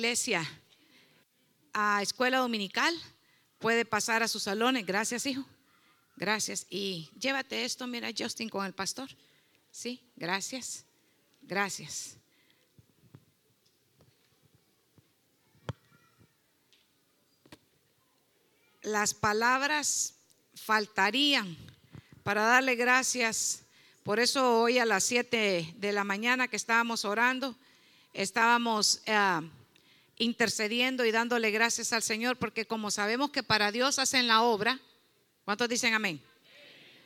iglesia a escuela dominical, puede pasar a sus salones. Gracias, hijo. Gracias. Y llévate esto, mira, Justin, con el pastor. Sí, gracias. Gracias. Las palabras faltarían para darle gracias. Por eso hoy a las 7 de la mañana que estábamos orando, estábamos eh, intercediendo y dándole gracias al Señor, porque como sabemos que para Dios hacen la obra, ¿cuántos dicen amén?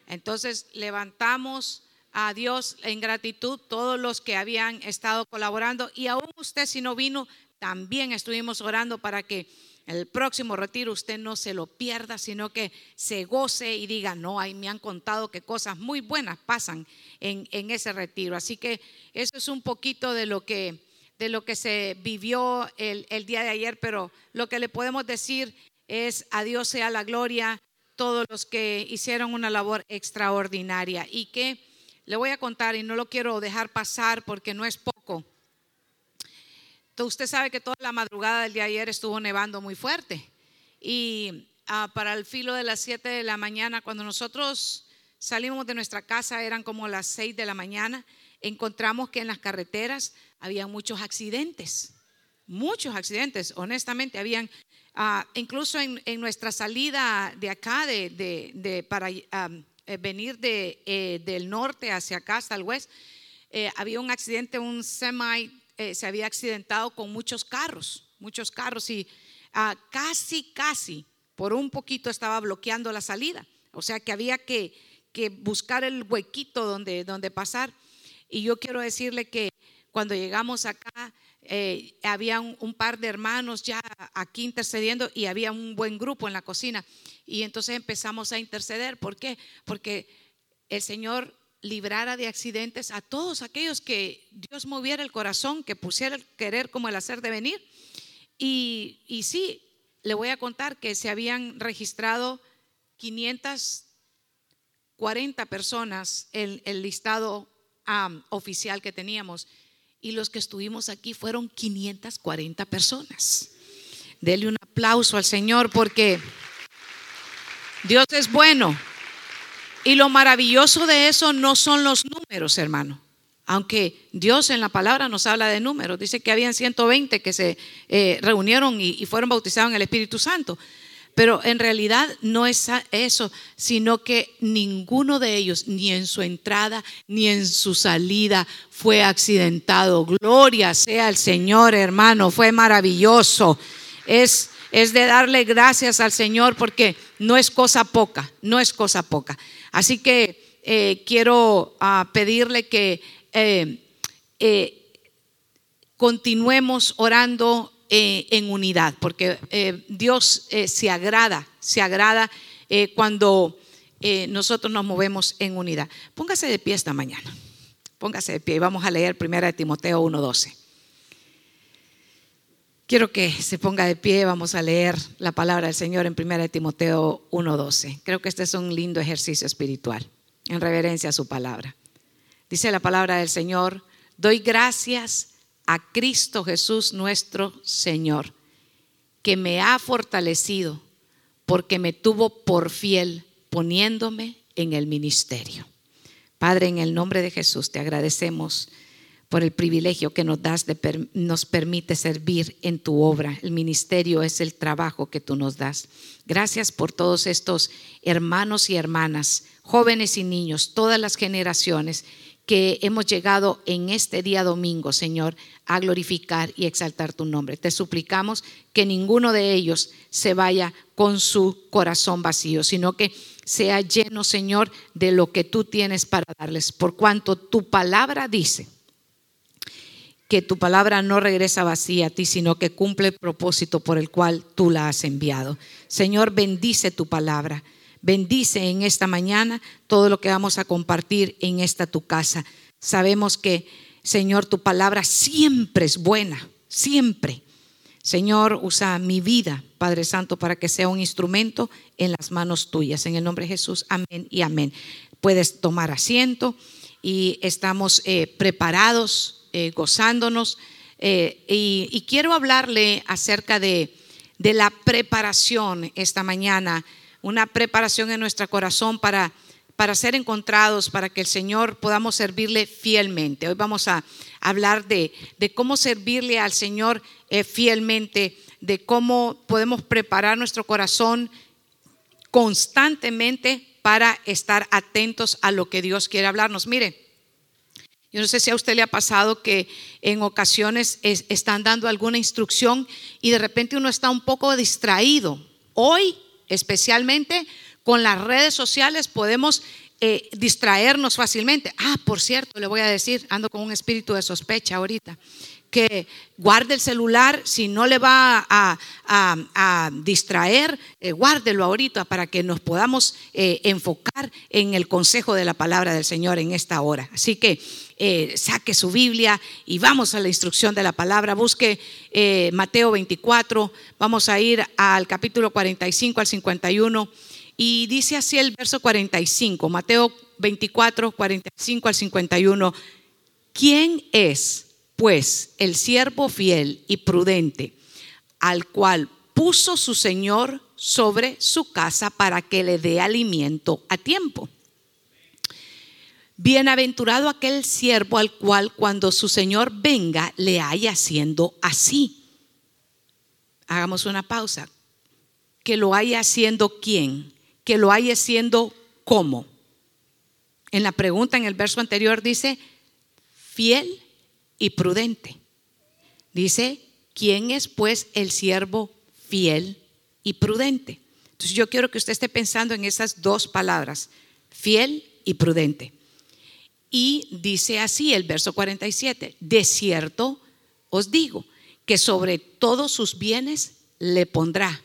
Entonces levantamos a Dios en gratitud todos los que habían estado colaborando y aún usted si no vino, también estuvimos orando para que el próximo retiro usted no se lo pierda, sino que se goce y diga, no, ahí me han contado que cosas muy buenas pasan en, en ese retiro. Así que eso es un poquito de lo que, de lo que se vivió el, el día de ayer, pero lo que le podemos decir es, a Dios sea la gloria, todos los que hicieron una labor extraordinaria y que le voy a contar y no lo quiero dejar pasar porque no es poco usted sabe que toda la madrugada del día ayer estuvo nevando muy fuerte. Y ah, para el filo de las 7 de la mañana, cuando nosotros salimos de nuestra casa, eran como las 6 de la mañana, encontramos que en las carreteras había muchos accidentes. Muchos accidentes, honestamente, habían, ah, incluso en, nuestra salida de acá, de, para ah, eh, venir de, eh, del norte hacia acá, hasta el west, eh, había un accidente, un semi se había accidentado con muchos carros, muchos carros y ah, casi, casi, por un poquito estaba bloqueando la salida. O sea que había que, buscar el huequito donde, donde pasar. Y yo quiero decirle que cuando llegamos acá, eh, había un, par de hermanos ya aquí intercediendo y había un buen grupo en la cocina. Y entonces empezamos a interceder. ¿Por qué? Porque el Señor librara de accidentes a todos aquellos que Dios moviera el corazón, que pusiera el querer como el hacer de venir. Y, y sí, le voy a contar que se habían registrado 540 personas en el listado oficial que teníamos y los que estuvimos aquí fueron 540 personas. Dele un aplauso al Señor porque Dios es bueno. Y lo maravilloso de eso no son los números, hermano. Aunque Dios en la palabra nos habla de números, dice que habían 120 que se eh, reunieron y, y fueron bautizados en el Espíritu Santo. Pero en realidad no es eso, sino que ninguno de ellos, ni en su entrada ni en su salida, fue accidentado. Gloria sea al Señor, hermano, fue maravilloso. Es, es de darle gracias al Señor porque no es cosa poca, no es cosa poca. Así que eh, quiero ah, pedirle que eh, eh, continuemos orando en unidad, porque Dios se agrada, se agrada cuando nosotros nos movemos en unidad. Póngase de pie esta mañana, póngase de pie y vamos a leer 1 Timoteo 1.12. Quiero que se ponga de pie, vamos a leer la palabra del Señor en 1 Timoteo 1:12. Creo que este es un lindo ejercicio espiritual, en reverencia a su palabra. Dice la palabra del Señor, doy gracias a Cristo Jesús nuestro Señor, que me ha fortalecido porque me tuvo por fiel poniéndome en el ministerio. Padre, en el nombre de Jesús te agradecemos por el privilegio que nos das de nos permite servir en tu obra. El ministerio es el trabajo que tú nos das. Gracias por todos estos hermanos y hermanas, jóvenes y niños, todas las generaciones que hemos llegado en este día domingo, Señor, a glorificar y exaltar tu nombre. Te suplicamos que ninguno de ellos se vaya con su corazón vacío, sino que sea lleno, Señor, de lo que tú tienes para darles, por cuanto tu palabra dice que tu palabra no regresa vacía a ti, sino que cumple el propósito por el cual tú la has enviado. Señor, bendice tu palabra. Bendice en esta mañana todo lo que vamos a compartir en esta tu casa. Sabemos que, Señor, tu palabra siempre es buena, siempre. Señor, usa mi vida, Padre Santo, para que sea un instrumento en las manos tuyas. En el nombre de Jesús, amén y amén. Puedes tomar asiento y estamos eh, preparados eh, gozándonos. Eh, y, quiero hablarle acerca de, de la preparación esta mañana, una preparación en nuestro corazón para para ser encontrados, para que el Señor podamos servirle fielmente. Hoy vamos a hablar de, cómo servirle al Señor eh, fielmente, de cómo podemos preparar nuestro corazón constantemente para estar atentos a lo que Dios quiere hablarnos. Mire, yo no sé si a usted le ha pasado que en ocasiones están dando alguna instrucción y de repente uno está un poco distraído. Hoy, especialmente, con las redes sociales podemos eh, distraernos fácilmente. Ah, por cierto, le voy a decir, ando con un espíritu de sospecha ahorita, que guarde el celular, si no le va a, distraer, eh, guárdelo ahorita para que nos podamos eh, enfocar en el consejo de la palabra del Señor en esta hora. Así que saque su Biblia y vamos a la instrucción de la palabra. Busque Mateo 24, vamos a ir al capítulo 45 al 51. Y dice así el verso 45, Mateo 24, 45 al 51. ¿Quién es, pues, el siervo fiel y prudente al cual puso su Señor sobre su casa para que le dé alimento a tiempo? Bienaventurado aquel siervo al cual cuando su Señor venga le haya haciendo así. Hagamos una pausa. Que lo haya haciendo quién? que lo haya siendo como. En la pregunta en el verso anterior dice, fiel y prudente. Dice, ¿quién es pues el siervo fiel y prudente? Entonces yo quiero que usted esté pensando en esas dos palabras, fiel y prudente. Y dice así el verso 47, de cierto os digo que sobre todos sus bienes le pondrá.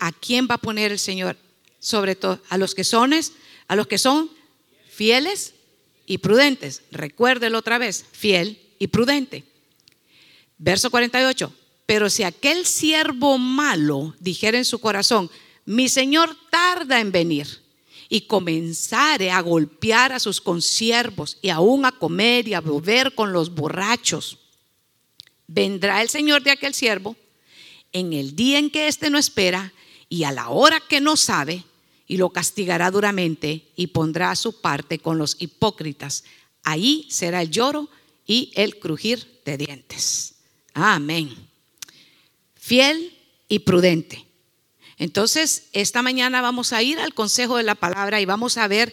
¿A quién va a poner el Señor? sobre todo a los que son, a los que son fieles y prudentes. Recuérdelo otra vez, fiel y prudente. Verso 48. Pero si aquel siervo malo dijera en su corazón, mi Señor tarda en venir, y comenzare a golpear a sus consiervos y aún a comer y a beber con los borrachos, vendrá el Señor de aquel siervo en el día en que éste no espera y a la hora que no sabe, y lo castigará duramente y pondrá a su parte con los hipócritas. Ahí será el lloro y el crujir de dientes. Amén. Fiel y prudente. Entonces, esta mañana vamos a ir al consejo de la palabra y vamos a ver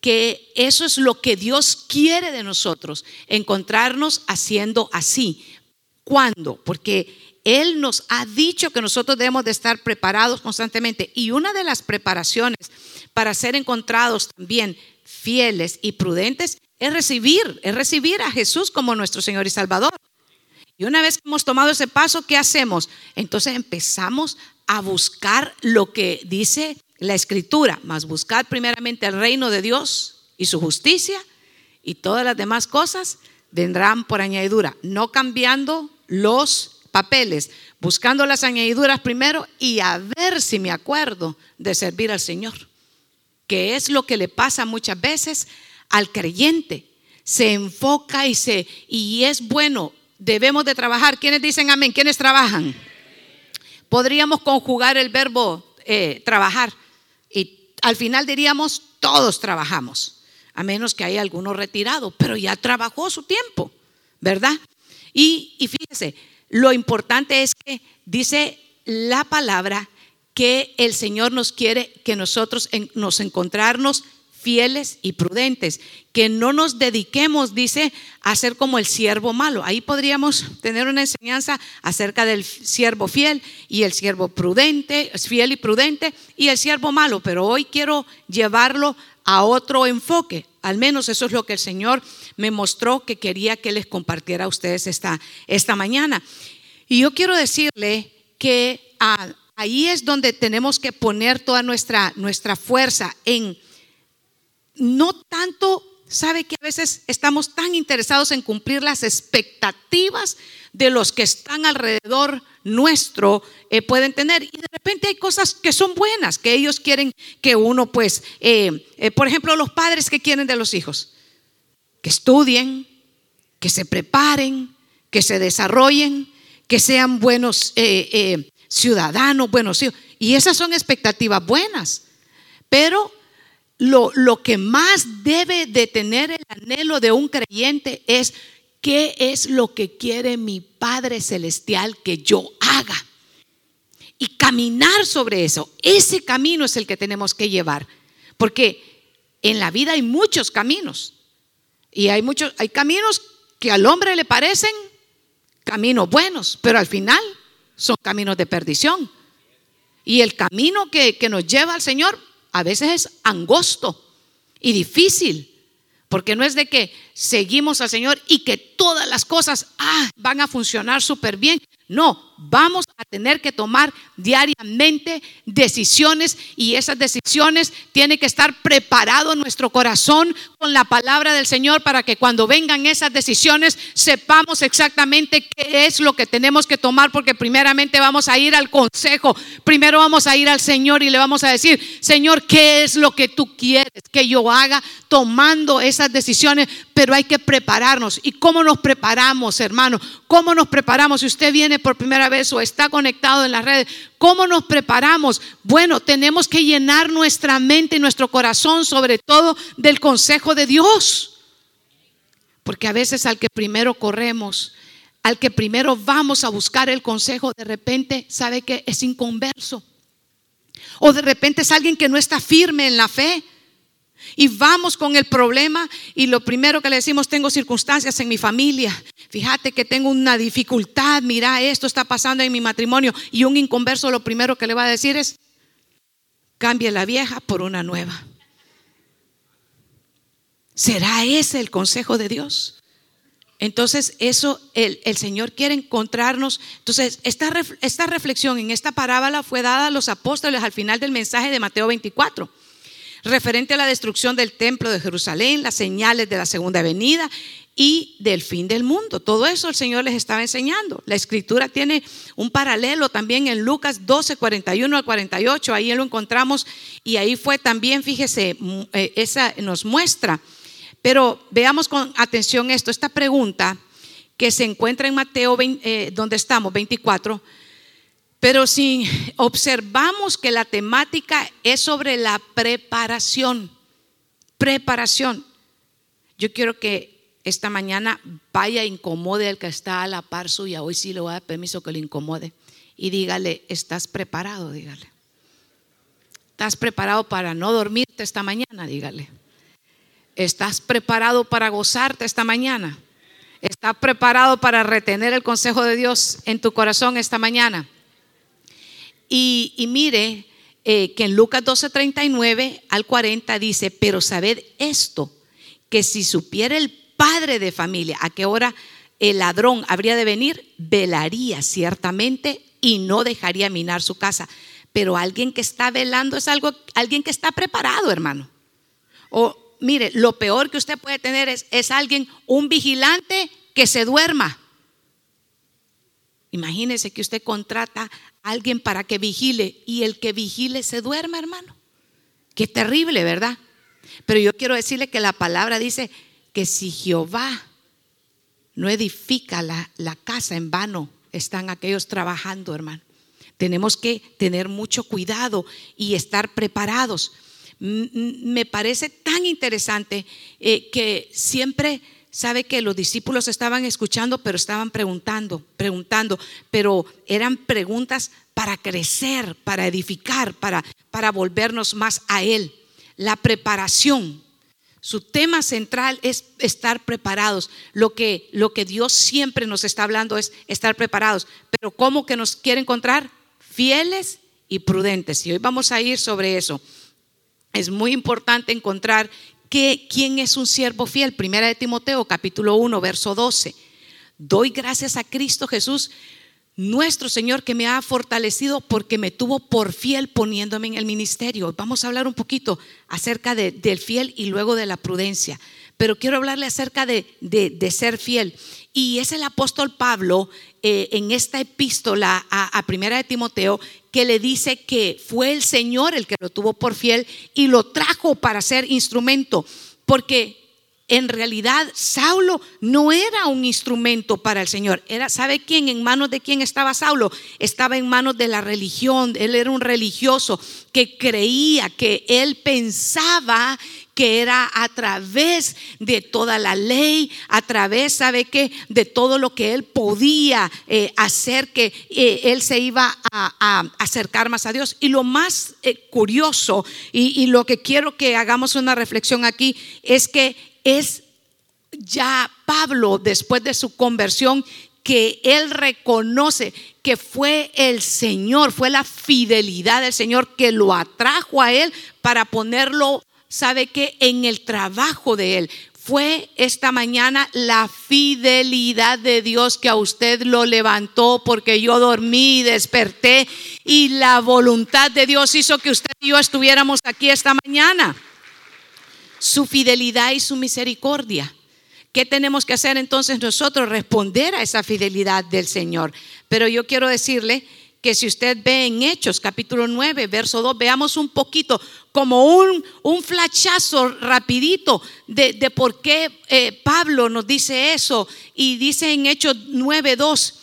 que eso es lo que Dios quiere de nosotros, encontrarnos haciendo así. ¿Cuándo? Porque él nos ha dicho que nosotros debemos de estar preparados constantemente. Y una de las preparaciones para ser encontrados también fieles y prudentes es recibir, es recibir a Jesús como nuestro Señor y Salvador. Y una vez hemos tomado ese paso, ¿qué hacemos? Entonces empezamos a buscar lo que dice la Escritura, más buscar primeramente el reino de Dios y su justicia y todas las demás cosas vendrán por añadidura, no cambiando los papeles, buscando las añadiduras primero y a ver si me acuerdo de servir al Señor, que es lo que le pasa muchas veces al creyente. Se enfoca y se y es bueno, debemos de trabajar. ¿Quiénes dicen amén? ¿Quiénes trabajan? Podríamos conjugar el verbo eh, trabajar y al final diríamos todos trabajamos, a menos que haya alguno retirado, pero ya trabajó su tiempo, ¿verdad? Y, y fíjese, lo importante es que dice la palabra que el Señor nos quiere que nosotros nos encontrarnos fieles y prudentes, que no nos dediquemos, dice, a ser como el siervo malo. Ahí podríamos tener una enseñanza acerca del siervo fiel y el siervo prudente, fiel y prudente, y el siervo malo, pero hoy quiero llevarlo a otro enfoque. Al menos eso es lo que el Señor me mostró que quería que les compartiera a ustedes esta, esta mañana. Y yo quiero decirle que ah, ahí es donde tenemos que poner toda nuestra, nuestra fuerza en no tanto, sabe que a veces estamos tan interesados en cumplir las expectativas de los que están alrededor nuestro eh, pueden tener. Y de repente hay cosas que son buenas, que ellos quieren que uno, pues, eh, eh, por ejemplo, los padres que quieren de los hijos, que estudien, que se preparen, que se desarrollen, que sean buenos eh, eh, ciudadanos, buenos hijos. Y esas son expectativas buenas. Pero lo, lo que más debe de tener el anhelo de un creyente es qué es lo que quiere mi Padre Celestial que yo haga. Y caminar sobre eso. Ese camino es el que tenemos que llevar. Porque en la vida hay muchos caminos. Y hay muchos, hay caminos que al hombre le parecen caminos buenos, pero al final son caminos de perdición. Y el camino que, que nos lleva al Señor a veces es angosto y difícil, porque no es de que seguimos al Señor y que todas las cosas ah, van a funcionar súper bien. No, vamos a tener que tomar diariamente decisiones y esas decisiones tienen que estar preparado nuestro corazón con la palabra del Señor para que cuando vengan esas decisiones sepamos exactamente qué es lo que tenemos que tomar porque primeramente vamos a ir al consejo, primero vamos a ir al Señor y le vamos a decir, Señor, ¿qué es lo que tú quieres que yo haga tomando esas decisiones? Pero hay que prepararnos. ¿Y cómo nos preparamos, hermano? ¿Cómo nos preparamos? Si usted viene por primera vez o está conectado en las redes, ¿cómo nos preparamos? Bueno, tenemos que llenar nuestra mente y nuestro corazón sobre todo del consejo de Dios. Porque a veces al que primero corremos, al que primero vamos a buscar el consejo, de repente sabe que es inconverso. O de repente es alguien que no está firme en la fe. Y vamos con el problema y lo primero que le decimos, tengo circunstancias en mi familia. Fíjate que tengo una dificultad, mira, esto está pasando en mi matrimonio. Y un inconverso lo primero que le va a decir es, cambie la vieja por una nueva. ¿Será ese el consejo de Dios? Entonces, eso el, Señor quiere encontrarnos. Entonces, esta, esta reflexión en esta parábola fue dada a los apóstoles al final del mensaje de Mateo 24 referente a la destrucción del templo de Jerusalén, las señales de la segunda venida y del fin del mundo. Todo eso el Señor les estaba enseñando. La escritura tiene un paralelo también en Lucas 12, 41 al 48, ahí lo encontramos y ahí fue también, fíjese, eh, esa nos muestra. Pero veamos con atención esto, esta pregunta que se encuentra en Mateo, eh, donde estamos, 24 pero si observamos que la temática es sobre la preparación, preparación, yo quiero que esta mañana vaya a incomode al que está a la par suya. Hoy sí le voy a dar permiso que le incomode. Y dígale, ¿estás preparado? Dígale. ¿Estás preparado para no dormirte esta mañana? Dígale. ¿Estás preparado para gozarte esta mañana? ¿Estás preparado para retener el consejo de Dios en tu corazón esta mañana? Y, mire eh, que en Lucas 12, 39 al 40 dice, pero sabed esto, que si supiera el padre de familia a qué hora el ladrón habría de venir, velaría ciertamente y no dejaría minar su casa. Pero alguien que está velando es algo, alguien que está preparado, hermano. O mire, lo peor que usted puede tener es, es alguien, un vigilante que se duerma. Imagínese que usted contrata alguien para que vigile y el que vigile se duerma, hermano. Qué terrible, ¿verdad? Pero yo quiero decirle que la palabra dice que si Jehová no edifica la, la casa en vano, están aquellos trabajando, hermano. Tenemos que tener mucho cuidado y estar preparados. Me parece tan interesante eh, que siempre sabe que los discípulos estaban escuchando, pero estaban preguntando, preguntando, pero eran preguntas para crecer, para edificar, para, para volvernos más a Él. La preparación. Su tema central es estar preparados. Lo que, lo que Dios siempre nos está hablando es estar preparados. Pero ¿cómo que nos quiere encontrar? Fieles y prudentes. Y hoy vamos a ir sobre eso. Es muy importante encontrar ¿quién es un siervo fiel? Primera de Timoteo, capítulo 1, verso 12. Doy gracias a Cristo Jesús, nuestro Señor, que me ha fortalecido porque me tuvo por fiel poniéndome en el ministerio. Vamos a hablar un poquito acerca del fiel y luego de la prudencia. Pero quiero hablarle acerca de, ser fiel. Y es el apóstol Pablo eh, en esta epístola a, a Primera de Timoteo que le dice que fue el Señor el que lo tuvo por fiel y lo trajo para ser instrumento. Porque en realidad Saulo no era un instrumento para el Señor. Era, ¿sabe quién? En manos de quién estaba Saulo? Estaba en manos de la religión. Él era un religioso que creía, que él pensaba que era a través de toda la ley, a través, ¿sabe qué? De todo lo que él podía eh, hacer, que eh, él se iba a, acercar más a Dios. Y lo más eh, curioso, y, y lo que quiero que hagamos una reflexión aquí, es que es ya Pablo, después de su conversión, que él reconoce que fue el Señor, fue la fidelidad del Señor que lo atrajo a él para ponerlo ¿sabe que En el trabajo de Él. Fue esta mañana la fidelidad de Dios que a usted lo levantó porque yo dormí y desperté y la voluntad de Dios hizo que usted y yo estuviéramos aquí esta mañana. Su fidelidad y su misericordia. ¿Qué tenemos que hacer entonces nosotros? Responder a esa fidelidad del Señor. Pero yo quiero decirle que si usted ve en Hechos capítulo 9, verso 2, veamos un poquito, como un, un flachazo rapidito de, por qué eh, Pablo nos dice eso. Y dice en Hechos 9, 2,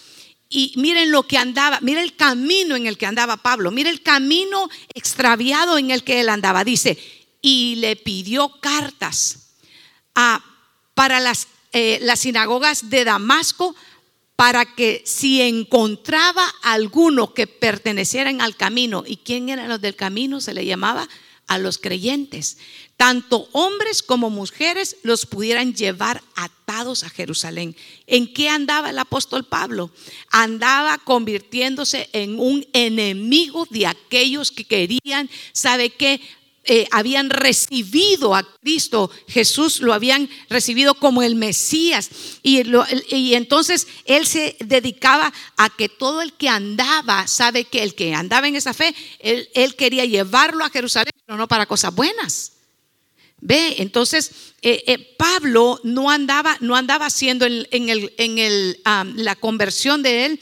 y miren lo que andaba, miren el camino en el que andaba Pablo, miren el camino extraviado en el que él andaba. Dice, y le pidió cartas a, para las, eh, las sinagogas de Damasco para que si encontraba alguno que pertenecieran al camino, ¿y quién eran los del camino? Se le llamaba a los creyentes. Tanto hombres como mujeres los pudieran llevar atados a Jerusalén. ¿En qué andaba el apóstol Pablo? Andaba convirtiéndose en un enemigo de aquellos que querían, ¿sabe qué? Eh, habían recibido a Cristo, Jesús lo habían recibido como el Mesías. Y, entonces él se dedicaba a que todo el que andaba, sabe que el que andaba en esa fe, él, quería llevarlo a Jerusalén, pero no para cosas buenas. Ve, entonces eh, eh, Pablo no andaba, no andaba haciendo en, el, en el, la conversión de él,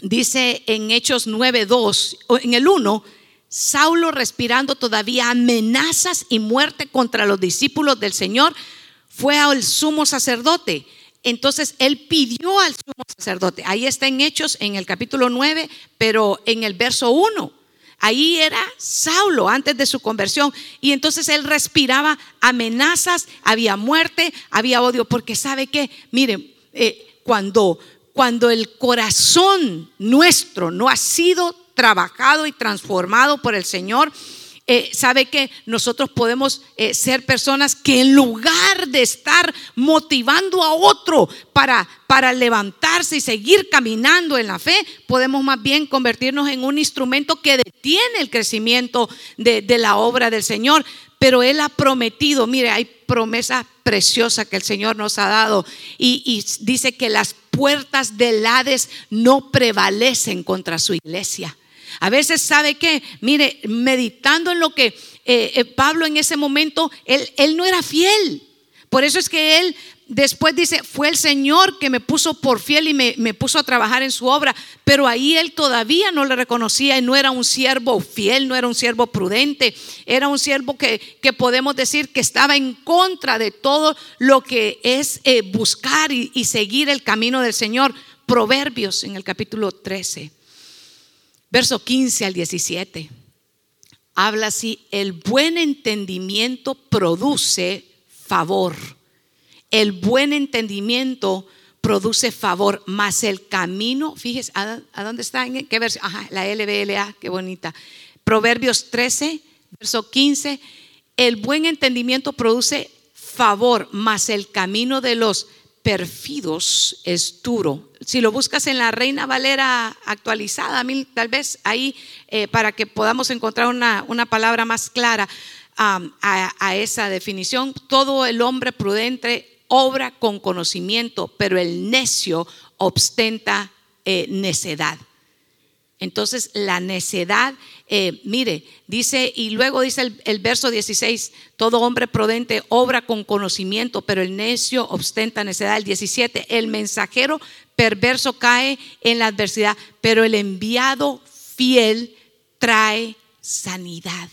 dice en Hechos 9.2, en el 1, Saulo respirando todavía amenazas y muerte contra los discípulos del Señor, fue al sumo sacerdote. Entonces él pidió al sumo sacerdote. Ahí está en Hechos, en el capítulo 9, pero en el verso 1. Ahí era Saulo antes de su conversión. Y entonces él respiraba amenazas, había muerte, había odio. Porque sabe que, miren, eh, cuando, cuando el corazón nuestro no ha sido trabajado y transformado por el Señor, eh, sabe que nosotros podemos eh, ser personas que en lugar de estar motivando a otro para, para levantarse y seguir caminando en la fe, podemos más bien convertirnos en un instrumento que detiene el crecimiento de, la obra del Señor. Pero Él ha prometido, mire, hay promesa preciosa que el Señor nos ha dado y, y dice que las puertas del Hades no prevalecen contra su iglesia. A veces sabe que, mire, meditando en lo que eh, eh, Pablo en ese momento, él, él no era fiel. Por eso es que él después dice, fue el Señor que me puso por fiel y me, me, puso a trabajar en su obra, pero ahí él todavía no le reconocía y no era un siervo fiel, no era un siervo prudente, era un siervo que, que podemos decir que estaba en contra de todo lo que es eh, buscar y, y seguir el camino del Señor. Proverbios en el capítulo 13 verso 15 al 17. Habla así, el buen entendimiento produce favor. El buen entendimiento produce favor, más el camino, fíjese, ¿a, dónde está? ¿En qué verso? Ajá, la LBLA, qué bonita. Proverbios 13, verso 15, el buen entendimiento produce favor, más el camino de los perfidos es duro. Si lo buscas en la Reina Valera actualizada, tal vez ahí eh, para que podamos encontrar una, palabra más clara a, esa definición, todo el hombre prudente obra con conocimiento, pero el necio ostenta eh, necedad. Entonces la necedad, eh, mire, dice, y luego dice el, verso 16, todo hombre prudente obra con conocimiento, pero el necio ostenta necedad. El 17, el mensajero perverso cae en la adversidad, pero el enviado fiel trae sanidad.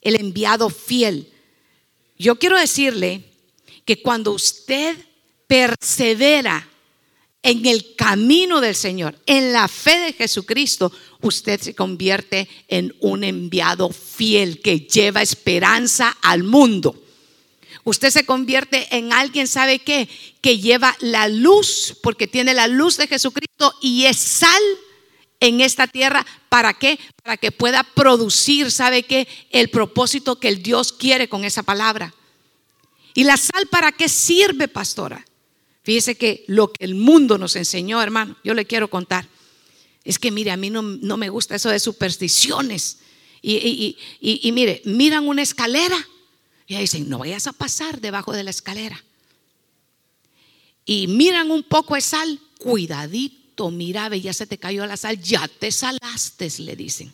El enviado fiel. Yo quiero decirle que cuando usted persevera en el camino del Señor, en la fe de Jesucristo, usted se convierte en un enviado fiel que lleva esperanza al mundo. Usted se convierte en alguien, ¿sabe qué? Que lleva la luz, porque tiene la luz de Jesucristo y es sal en esta tierra. ¿Para qué? Para que pueda producir, ¿sabe qué? El propósito que el Dios quiere con esa palabra. ¿Y la sal para qué sirve, pastora? Fíjese que lo que el mundo nos enseñó, hermano, yo le quiero contar. Es que, mire, a mí no, me gusta eso de supersticiones. Y, y, mire, miran una escalera y dicen, no vayas a pasar debajo de la escalera. Y miran un poco de sal, cuidadito, mira, ve, ya se te cayó la sal, ya te salaste, le dicen.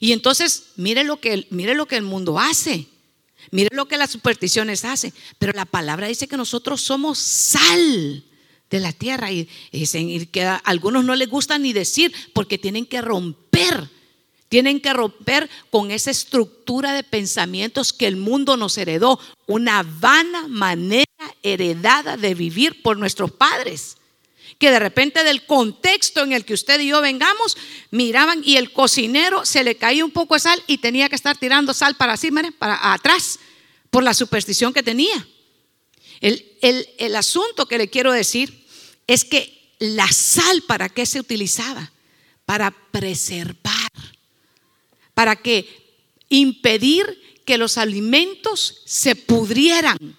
Y entonces, mire lo que, mire lo que el mundo hace. Mire lo que las supersticiones hacen. Pero la palabra dice que nosotros somos sal de la tierra. Y dicen que a algunos no les gusta ni decir porque tienen que romper. Tienen que romper con esa estructura de pensamientos que el mundo nos heredó. Una vana manera heredada de vivir por nuestros padres que de repente del contexto en el que usted y yo vengamos, miraban y el cocinero se le caía un poco de sal y tenía que estar tirando sal para así, para atrás, por la superstición que tenía. El, el asunto que le quiero decir es que la sal, ¿para qué se utilizaba? Para preservar, para que impedir que los alimentos se pudrieran.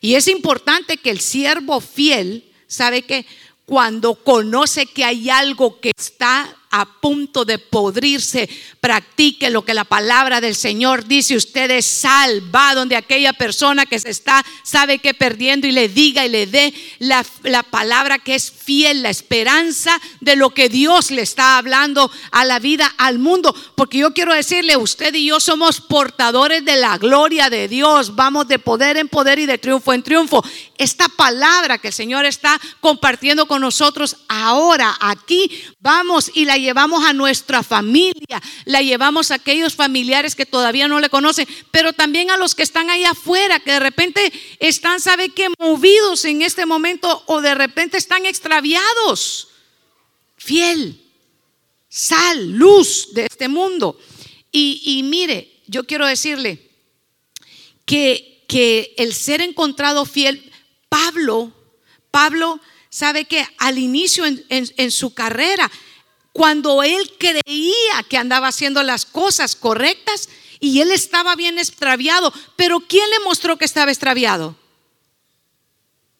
Y es importante que el siervo fiel ¿sabe que Cuando conoce que hay algo que está a punto de podrirse, practique lo que la palabra del Señor dice. Usted es sal, va donde aquella persona que se está, sabe que perdiendo y le diga y le dé la, la palabra que es fiel, la esperanza de lo que Dios le está hablando a la vida, al mundo. Porque yo quiero decirle, usted y yo somos portadores de la gloria de Dios. Vamos de poder en poder y de triunfo en triunfo. Esta palabra que el Señor está compartiendo con nosotros ahora, aquí, vamos y la llevamos a nuestra familia, la llevamos a aquellos familiares que todavía no le conocen, pero también a los que están ahí afuera, que de repente están, ¿sabe qué? Movidos en este momento o de repente están extraviados. Fiel, sal, luz de este mundo. Y, mire, yo quiero decirle que, que el ser encontrado fiel, Pablo, Pablo, sabe que al inicio en su carrera, cuando él creía que andaba haciendo las cosas correctas y él estaba bien extraviado. Pero ¿quién le mostró que estaba extraviado?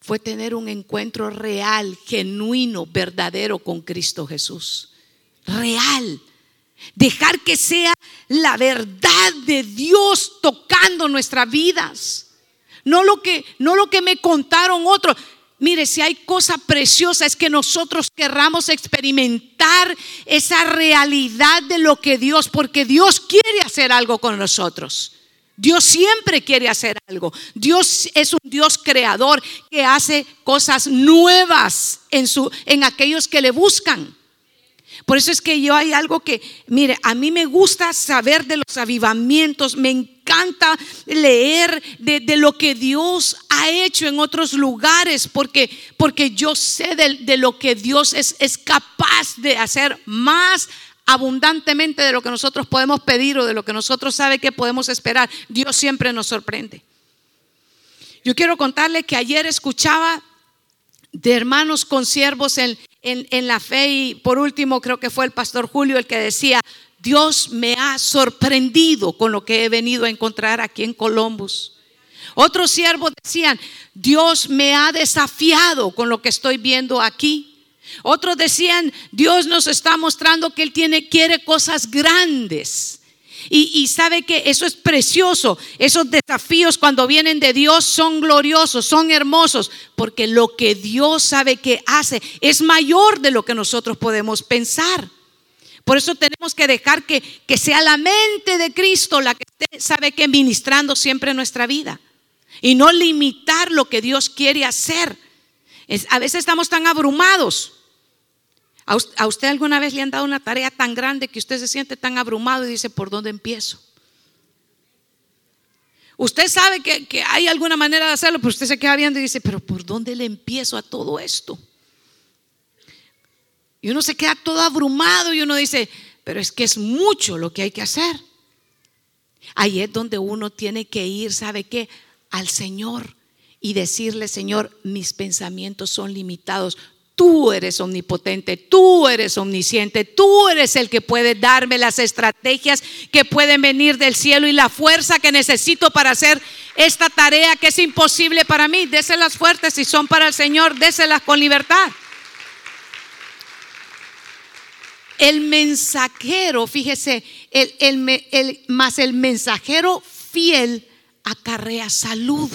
Fue tener un encuentro real, genuino, verdadero con Cristo Jesús. Real. Dejar que sea la verdad de Dios tocando nuestras vidas. No lo que, no lo que me contaron otros. Mire, si hay cosa preciosa es que nosotros querramos experimentar esa realidad de lo que Dios, porque Dios quiere hacer algo con nosotros. Dios siempre quiere hacer algo. Dios es un Dios creador que hace cosas nuevas en, su, en aquellos que le buscan. Por eso es que yo hay algo que, mire, a mí me gusta saber de los avivamientos, me encanta leer de, lo que Dios ha hecho en otros lugares, porque, porque yo sé de, lo que Dios es, es capaz de hacer más abundantemente de lo que nosotros podemos pedir o de lo que nosotros sabe que podemos esperar. Dios siempre nos sorprende. Yo quiero contarle que ayer escuchaba de hermanos consiervos en, en, la fe y por último creo que fue el pastor Julio el que decía, Dios me ha sorprendido con lo que he venido a encontrar aquí en Columbus. Otros siervos decían, Dios me ha desafiado con lo que estoy viendo aquí. Otros decían, Dios nos está mostrando que Él tiene, quiere cosas grandes. Y, sabe que eso es precioso. Esos desafíos cuando vienen de Dios son gloriosos, son hermosos, porque lo que Dios sabe que hace es mayor de lo que nosotros podemos pensar. Por eso tenemos que dejar que, que sea la mente de Cristo la que sabe que ministrando siempre nuestra vida y no limitar lo que Dios quiere hacer. a veces estamos tan abrumados ¿A usted alguna vez le han dado una tarea tan grande que usted se siente tan abrumado y dice, ¿por dónde empiezo? Usted sabe que, que, hay alguna manera de hacerlo, pero usted se queda viendo y dice, pero ¿por dónde le empiezo a todo esto? Y uno se queda todo abrumado y uno dice, pero es que es mucho lo que hay que hacer. Ahí es donde uno tiene que ir, ¿sabe qué? Al Señor y decirle, Señor, mis pensamientos son limitados. Tú eres omnipotente, tú eres omnisciente, tú eres el que puede darme las estrategias que pueden venir del cielo y la fuerza que necesito para hacer esta tarea que es imposible para mí. Déselas fuertes si son para el Señor, déselas con libertad. El mensajero, fíjese, más el mensajero fiel acarrea salud.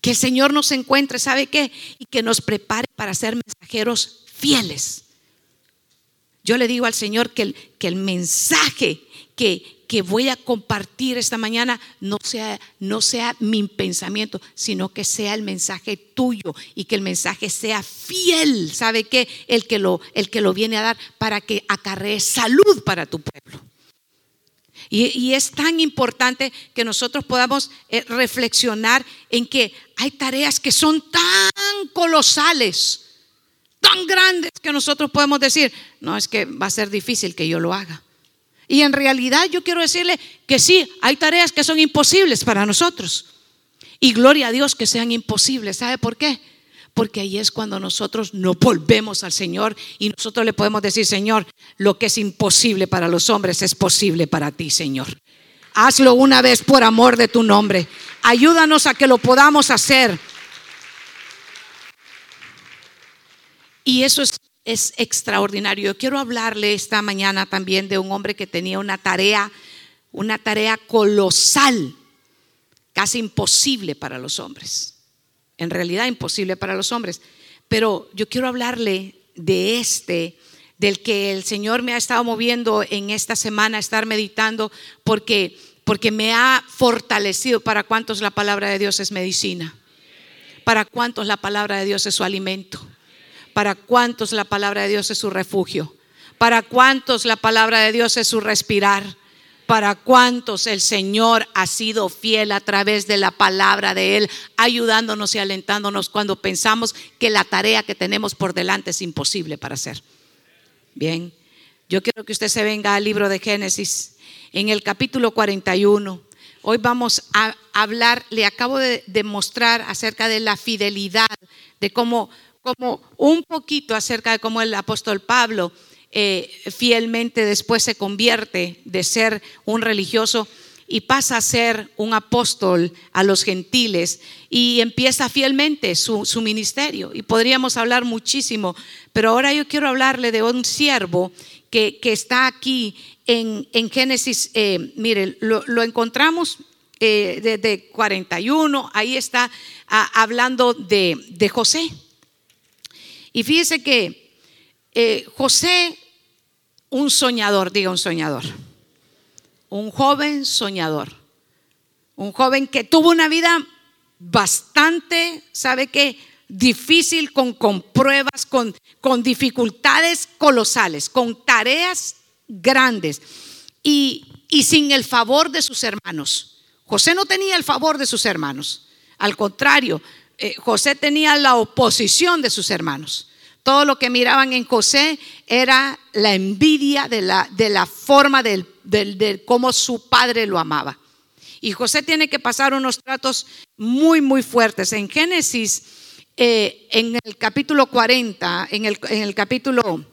Que el Señor nos encuentre, ¿sabe qué? Y que nos prepare para ser mensajeros fieles. Yo le digo al Señor que el, que el mensaje que, que voy a compartir esta mañana no sea, no sea mi pensamiento, sino que sea el mensaje tuyo y que el mensaje sea fiel. ¿Sabe qué? El que lo, el que lo viene a dar para que acarree salud para tu pueblo. Y, es tan importante que nosotros podamos eh, reflexionar en que hay tareas que son tan colosales, tan grandes que nosotros podemos decir, no es que va a ser difícil que yo lo haga. Y en realidad yo quiero decirle que sí, hay tareas que son imposibles para nosotros. Y gloria a Dios que sean imposibles. ¿Sabe por qué? Porque ahí es cuando nosotros nos volvemos al Señor y nosotros le podemos decir, Señor, lo que es imposible para los hombres es posible para ti, Señor. Hazlo una vez por amor de tu nombre. Ayúdanos a que lo podamos hacer. Y eso es, extraordinario. Yo quiero hablarle esta mañana también de un hombre que tenía una tarea, una tarea colosal, casi imposible para los hombres en realidad imposible para los hombres. Pero yo quiero hablarle de este, del que el Señor me ha estado moviendo en esta semana, estar meditando, porque, porque me ha fortalecido. Para cuántos la palabra de Dios es medicina. Para cuántos la palabra de Dios es su alimento. Para cuántos la palabra de Dios es su refugio. Para cuántos la palabra de Dios es su respirar para cuántos el Señor ha sido fiel a través de la palabra de Él, ayudándonos y alentándonos cuando pensamos que la tarea que tenemos por delante es imposible para hacer. Bien, yo quiero que usted se venga al libro de Génesis en el capítulo 41. Hoy vamos a hablar, le acabo de demostrar acerca de la fidelidad, de cómo, cómo un poquito acerca de cómo el apóstol Pablo eh, fielmente después se convierte de ser un religioso y pasa a ser un apóstol a los gentiles y empieza fielmente su, ministerio. Y podríamos hablar muchísimo, pero ahora yo quiero hablarle de un siervo que, está aquí en, Génesis, eh, mire, lo, encontramos eh, desde 41, ahí está ah, hablando de, José. Y fíjese que eh, José, un soñador, diga un soñador, un joven soñador, un joven que tuvo una vida bastante, ¿sabe qué? Difícil, con, con pruebas, con, con dificultades colosales, con tareas grandes y, y sin el favor de sus hermanos. José no tenía el favor de sus hermanos, al contrario, eh, José tenía la oposición de sus hermanos. Todo lo que miraban en José era la envidia de la, de la forma de cómo su padre lo amaba. Y José tiene que pasar unos tratos muy, muy fuertes. En Génesis, eh, en el capítulo 40, en el, en el capítulo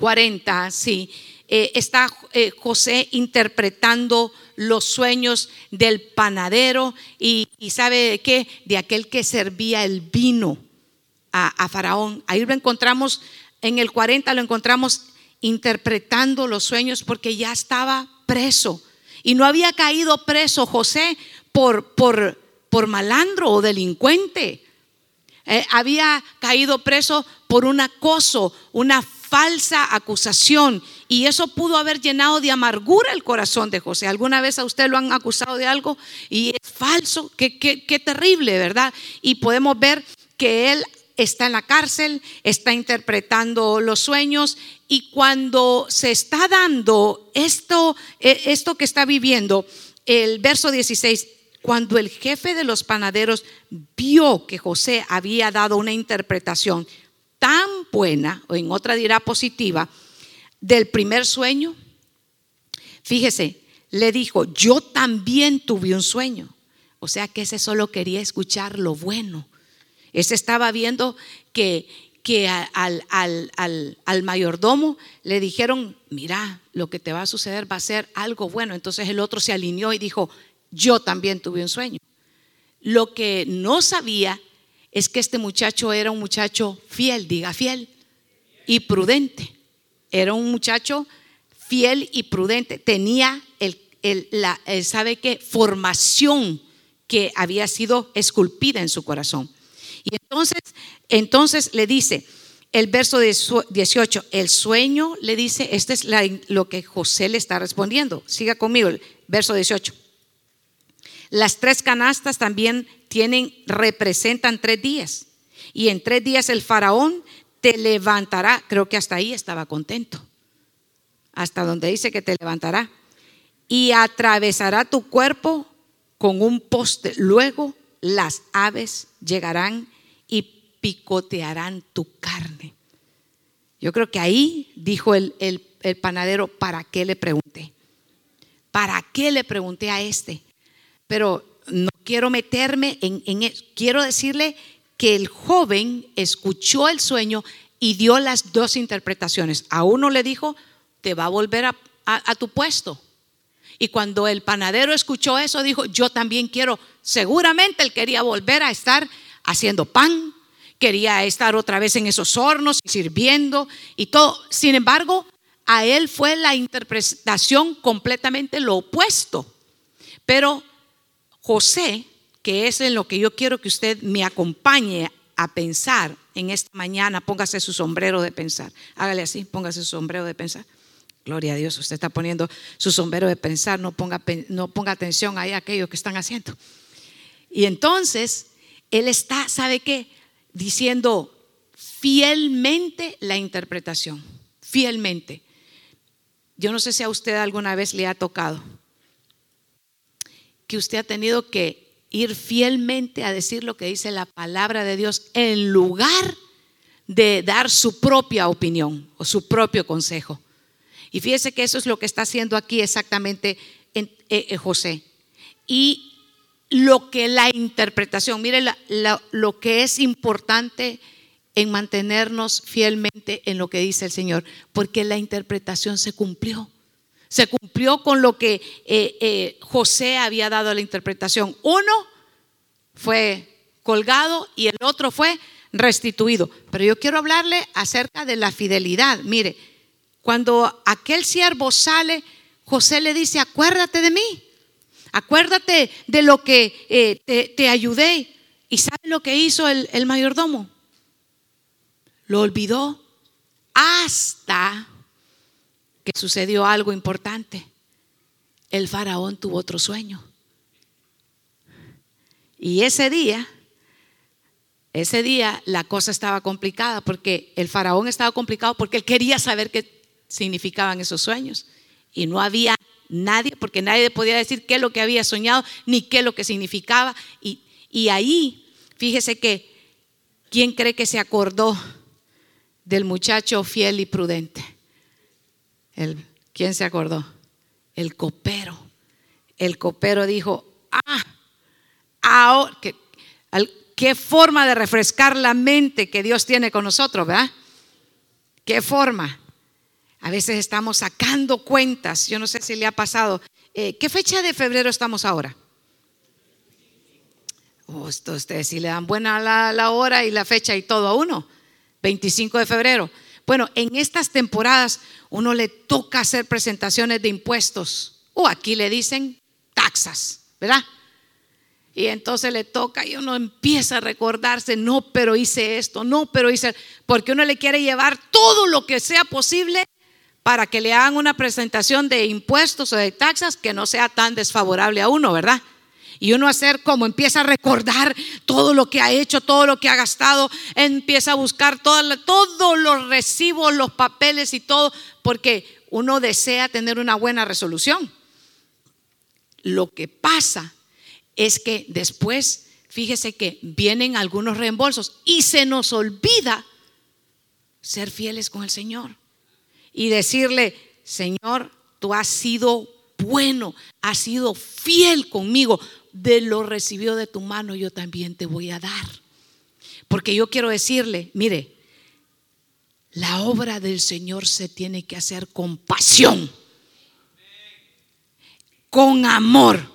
40, sí, eh, está eh, José interpretando los sueños del panadero y, sabe qué, de aquel que servía el vino a, Faraón. Ahí lo encontramos, en el 40 lo encontramos interpretando los sueños porque ya estaba preso. Y no había caído preso José por, por, por malandro o delincuente. Eh, había caído preso por un acoso, una falsa acusación. Y eso pudo haber llenado de amargura el corazón de José. ¿Alguna vez a usted lo han acusado de algo y es falso? Qué, terrible, ¿verdad? Y podemos ver que él está en la cárcel, está interpretando los sueños y cuando se está dando esto, eh, esto que está viviendo, el verso 16, cuando el jefe de los panaderos vio que José había dado una interpretación tan buena, o en otra dirá positiva, del primer sueño, fíjese, le dijo, yo también tuve un sueño. O sea que ese solo quería escuchar lo bueno. Ese estaba viendo que, que al, al, mayordomo le dijeron, mira, lo que te va a suceder va a ser algo bueno. Entonces el otro se alineó y dijo, yo también tuve un sueño. Lo que no sabía es que este muchacho era un muchacho fiel, diga fiel, y prudente. Era un muchacho fiel y prudente. Tenía el, la, ¿sabe qué? Formación que había sido esculpida en su corazón. Y entonces, entonces le dice, el verso 18, el sueño le dice, este es lo que José le está respondiendo. Siga conmigo, el verso 18. Las tres canastas también tienen, representan tres días. Y en tres días el faraón te levantará. Creo que hasta ahí estaba contento. Hasta donde dice que te levantará. Y atravesará tu cuerpo con un poste. Luego las aves llegarán y picotearán tu carne. Yo creo que ahí dijo el, panadero, ¿para qué le pregunté? ¿Para qué le pregunté a este? Pero no quiero meterme en, en Quiero decirle que el joven escuchó el sueño y dio las dos interpretaciones. A uno le dijo, te va a volver a tu puesto. Y cuando el panadero escuchó eso, dijo, yo también quiero, seguramente él quería volver a estar haciendo pan, quería estar otra vez en esos hornos, sirviendo y todo. Sin embargo, a él fue la interpretación completamente lo opuesto. Pero José, que es en lo que yo quiero que usted me acompañe a pensar en esta mañana, póngase su sombrero de pensar. Hágale así, póngase su sombrero de pensar. Gloria a Dios, usted está poniendo su sombrero de pensar, no ponga, no ponga atención ahí a aquello que están haciendo. Y entonces, él está, ¿sabe qué? Diciendo fielmente la interpretación, fielmente. Yo no sé si a usted alguna vez le ha tocado que usted ha tenido que ir fielmente a decir lo que dice la palabra de Dios en lugar de dar su propia opinión o su propio consejo. Y fíjese que eso es lo que está haciendo aquí exactamente en, eh, eh, José. Y lo que la interpretación, mire lo que es importante en mantenernos fielmente en lo que dice el Señor, porque la interpretación se cumplió. Se cumplió con lo que eh, José había dado a la interpretación. Uno fue colgado y el otro fue restituido. Pero yo quiero hablarle acerca de la fidelidad. Mire, cuando aquel siervo sale, José le dice, acuérdate de mí, acuérdate de lo que eh, te, ayudé. ¿Y sabe lo que hizo el mayordomo? Lo olvidó hasta sucedió algo importante. El faraón tuvo otro sueño. Y ese día, ese día la cosa estaba complicada porque el faraón estaba complicado porque él quería saber qué significaban esos sueños. Y no había nadie, porque nadie podía decir qué es lo que había soñado, ni qué es lo que significaba. Y, y ahí, fíjese que, ¿quién cree que se acordó del muchacho fiel y prudente? ¿Quién se acordó? El copero. El copero dijo, ah, ahora, ¿qué, forma de refrescar la mente que Dios tiene con nosotros, ¿verdad? ¿Qué forma? A veces estamos sacando cuentas. Yo no sé si le ha pasado. Eh, ¿Qué fecha de febrero estamos ahora? Oh, ustedes si le dan buena la, hora y la fecha y todo a uno. 25 de febrero. Bueno, en estas temporadas uno le toca hacer presentaciones de impuestos. O aquí le dicen taxas, ¿verdad? Y entonces le toca y uno empieza a recordarse, no, pero hice esto, no, pero hice, porque uno le quiere llevar todo lo que sea posible para que le hagan una presentación de impuestos o de taxas que no sea tan desfavorable a uno, ¿verdad? Y uno hacer como empieza a recordar todo lo que ha hecho, todo lo que ha gastado, empieza a buscar todos los recibos, los papeles y todo, porque uno desea tener una buena resolución. Lo que pasa es que después, fíjese que vienen algunos reembolsos y se nos olvida ser fieles con el Señor y decirle, Señor, tú has sido bueno, has sido fiel conmigo, de lo recibido de tu mano yo también te voy a dar. Porque yo quiero decirle, mire, la obra del Señor se tiene que hacer con pasión, con amor,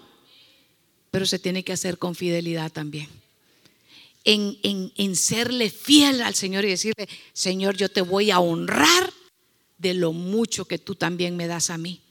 pero se tiene que hacer con fidelidad también. En, en, serle fiel al Señor y decirle, Señor, yo te voy a honrar de lo mucho que tú también me das a mí.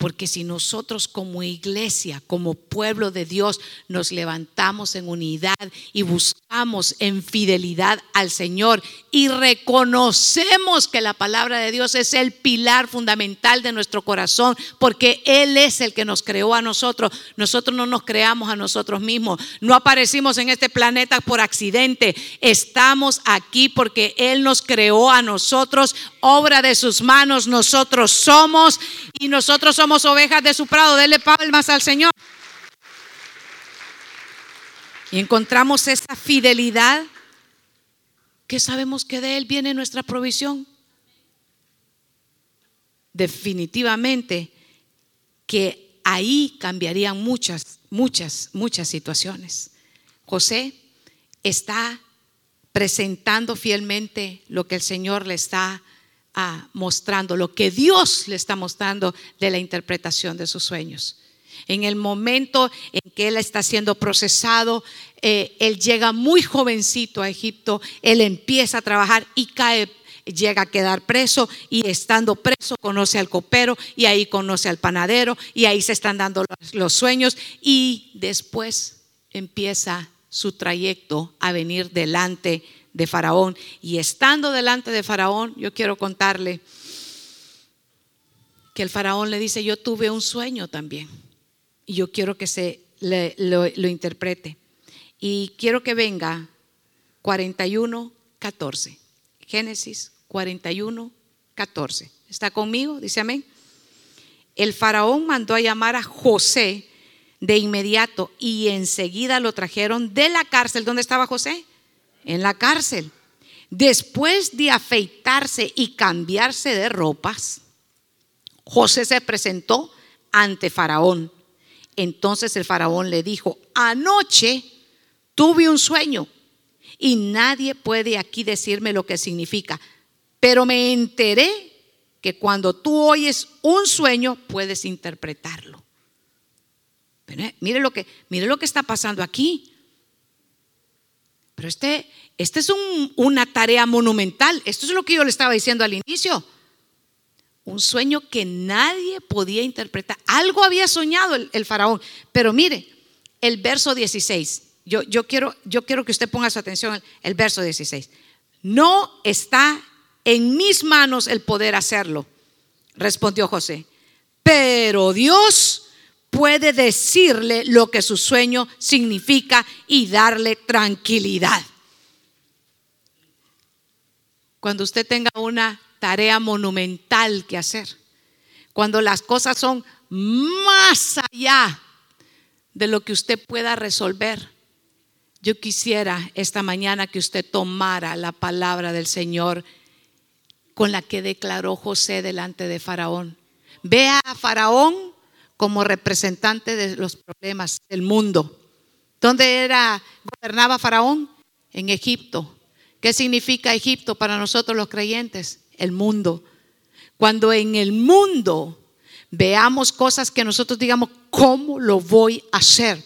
Porque si nosotros como iglesia, como pueblo de Dios, nos levantamos en unidad y buscamos en fidelidad al Señor y reconocemos que la palabra de Dios es el pilar fundamental de nuestro corazón, porque Él es el que nos creó a nosotros. Nosotros no nos creamos a nosotros mismos. No aparecimos en este planeta por accidente. Estamos aquí porque Él nos creó a nosotros, obra de sus manos. Nosotros somos y nosotros somos ovejas de su prado. Dele palmas al Señor. Y encontramos esa fidelidad que sabemos que de Él viene nuestra provisión. Definitivamente que ahí cambiarían muchas, muchas, muchas situaciones. José está presentando fielmente lo que el Señor le está mostrando, lo que Dios le está mostrando de la interpretación de sus sueños. En el momento en que él está siendo procesado, eh, él llega muy jovencito a Egipto, él empieza a trabajar y cae llega a quedar preso y estando preso conoce al copero y ahí conoce al panadero y ahí se están dando los, sueños y después empieza su trayecto a venir delante de Faraón. Y estando delante de Faraón, yo quiero contarle que el Faraón le dice, yo tuve un sueño también. Y yo quiero que se lo, lo interprete. Y quiero que venga 41, 14. Génesis 41, 14. ¿Está conmigo? Dice amén. El faraón mandó a llamar a José de inmediato y enseguida lo trajeron de la cárcel. ¿Dónde estaba José? En la cárcel. Después de afeitarse y cambiarse de ropas, José se presentó ante Faraón. Entonces el Faraón le dijo, anoche tuve un sueño y nadie puede aquí decirme lo que significa, pero me enteré que cuando tú oyes un sueño puedes interpretarlo. Mire lo que, mire lo que está pasando aquí. Pero este, este es una tarea monumental. Esto es lo que yo le estaba diciendo al inicio. Un sueño que nadie podía interpretar. Algo había soñado el, faraón. Pero mire, el verso 16. Yo, yo, quiero, yo quiero que usted ponga su atención el, el verso 16. No está en mis manos el poder hacerlo, respondió José. Pero Dios puede decirle lo que su sueño significa y darle tranquilidad. Cuando usted tenga una tarea monumental que hacer, cuando las cosas son más allá de lo que usted pueda resolver, yo quisiera esta mañana que usted tomara la palabra del Señor con la que declaró José delante de Faraón. Vea a Faraón como representante de los problemas del mundo. ¿Dónde era gobernaba Faraón? En Egipto. ¿Qué significa Egipto para nosotros los creyentes? El mundo. Cuando en el mundo veamos cosas que nosotros digamos, ¿cómo lo voy a hacer?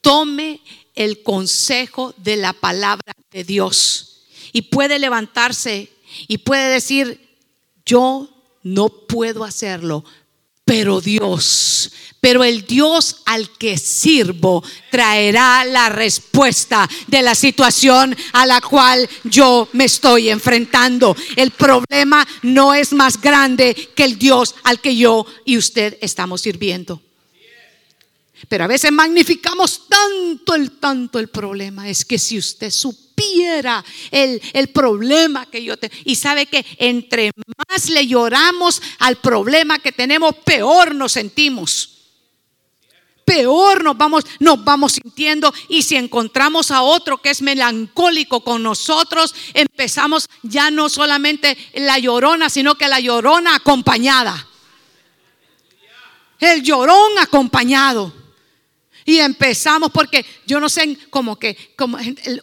Tome el consejo de la palabra de Dios y puede levantarse y puede decir, yo no puedo hacerlo, pero Dios, pero el Dios al que sirvo traerá la respuesta de la situación a la cual yo me estoy enfrentando. El problema no es más grande que el Dios al que yo y usted estamos sirviendo. Pero a veces magnificamos tanto el tanto el problema. Es que si usted supiera el, el problema que yo tengo, y sabe que entre más le lloramos al problema que tenemos, peor nos sentimos. peor nos vamos, nos vamos sintiendo. Y si encontramos a otro que es melancólico con nosotros, empezamos ya no solamente la llorona, sino que la llorona acompañada. El llorón acompañado. Y empezamos porque yo no sé, como que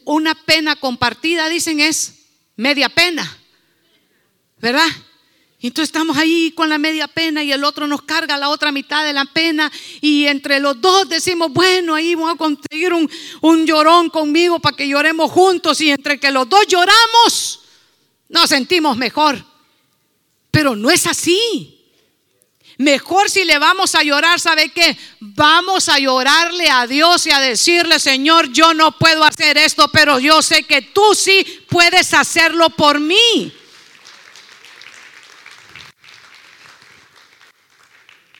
una pena compartida, dicen, es media pena. ¿Verdad? Entonces estamos ahí con la media pena y el otro nos carga la otra mitad de la pena y entre los dos decimos, bueno, ahí vamos a conseguir un, un llorón conmigo para que lloremos juntos y entre que los dos lloramos nos sentimos mejor. Pero no es así. Mejor si le vamos a llorar, ¿sabe qué? Vamos a llorarle a Dios y a decirle, Señor, yo no puedo hacer esto, pero yo sé que tú sí puedes hacerlo por mí.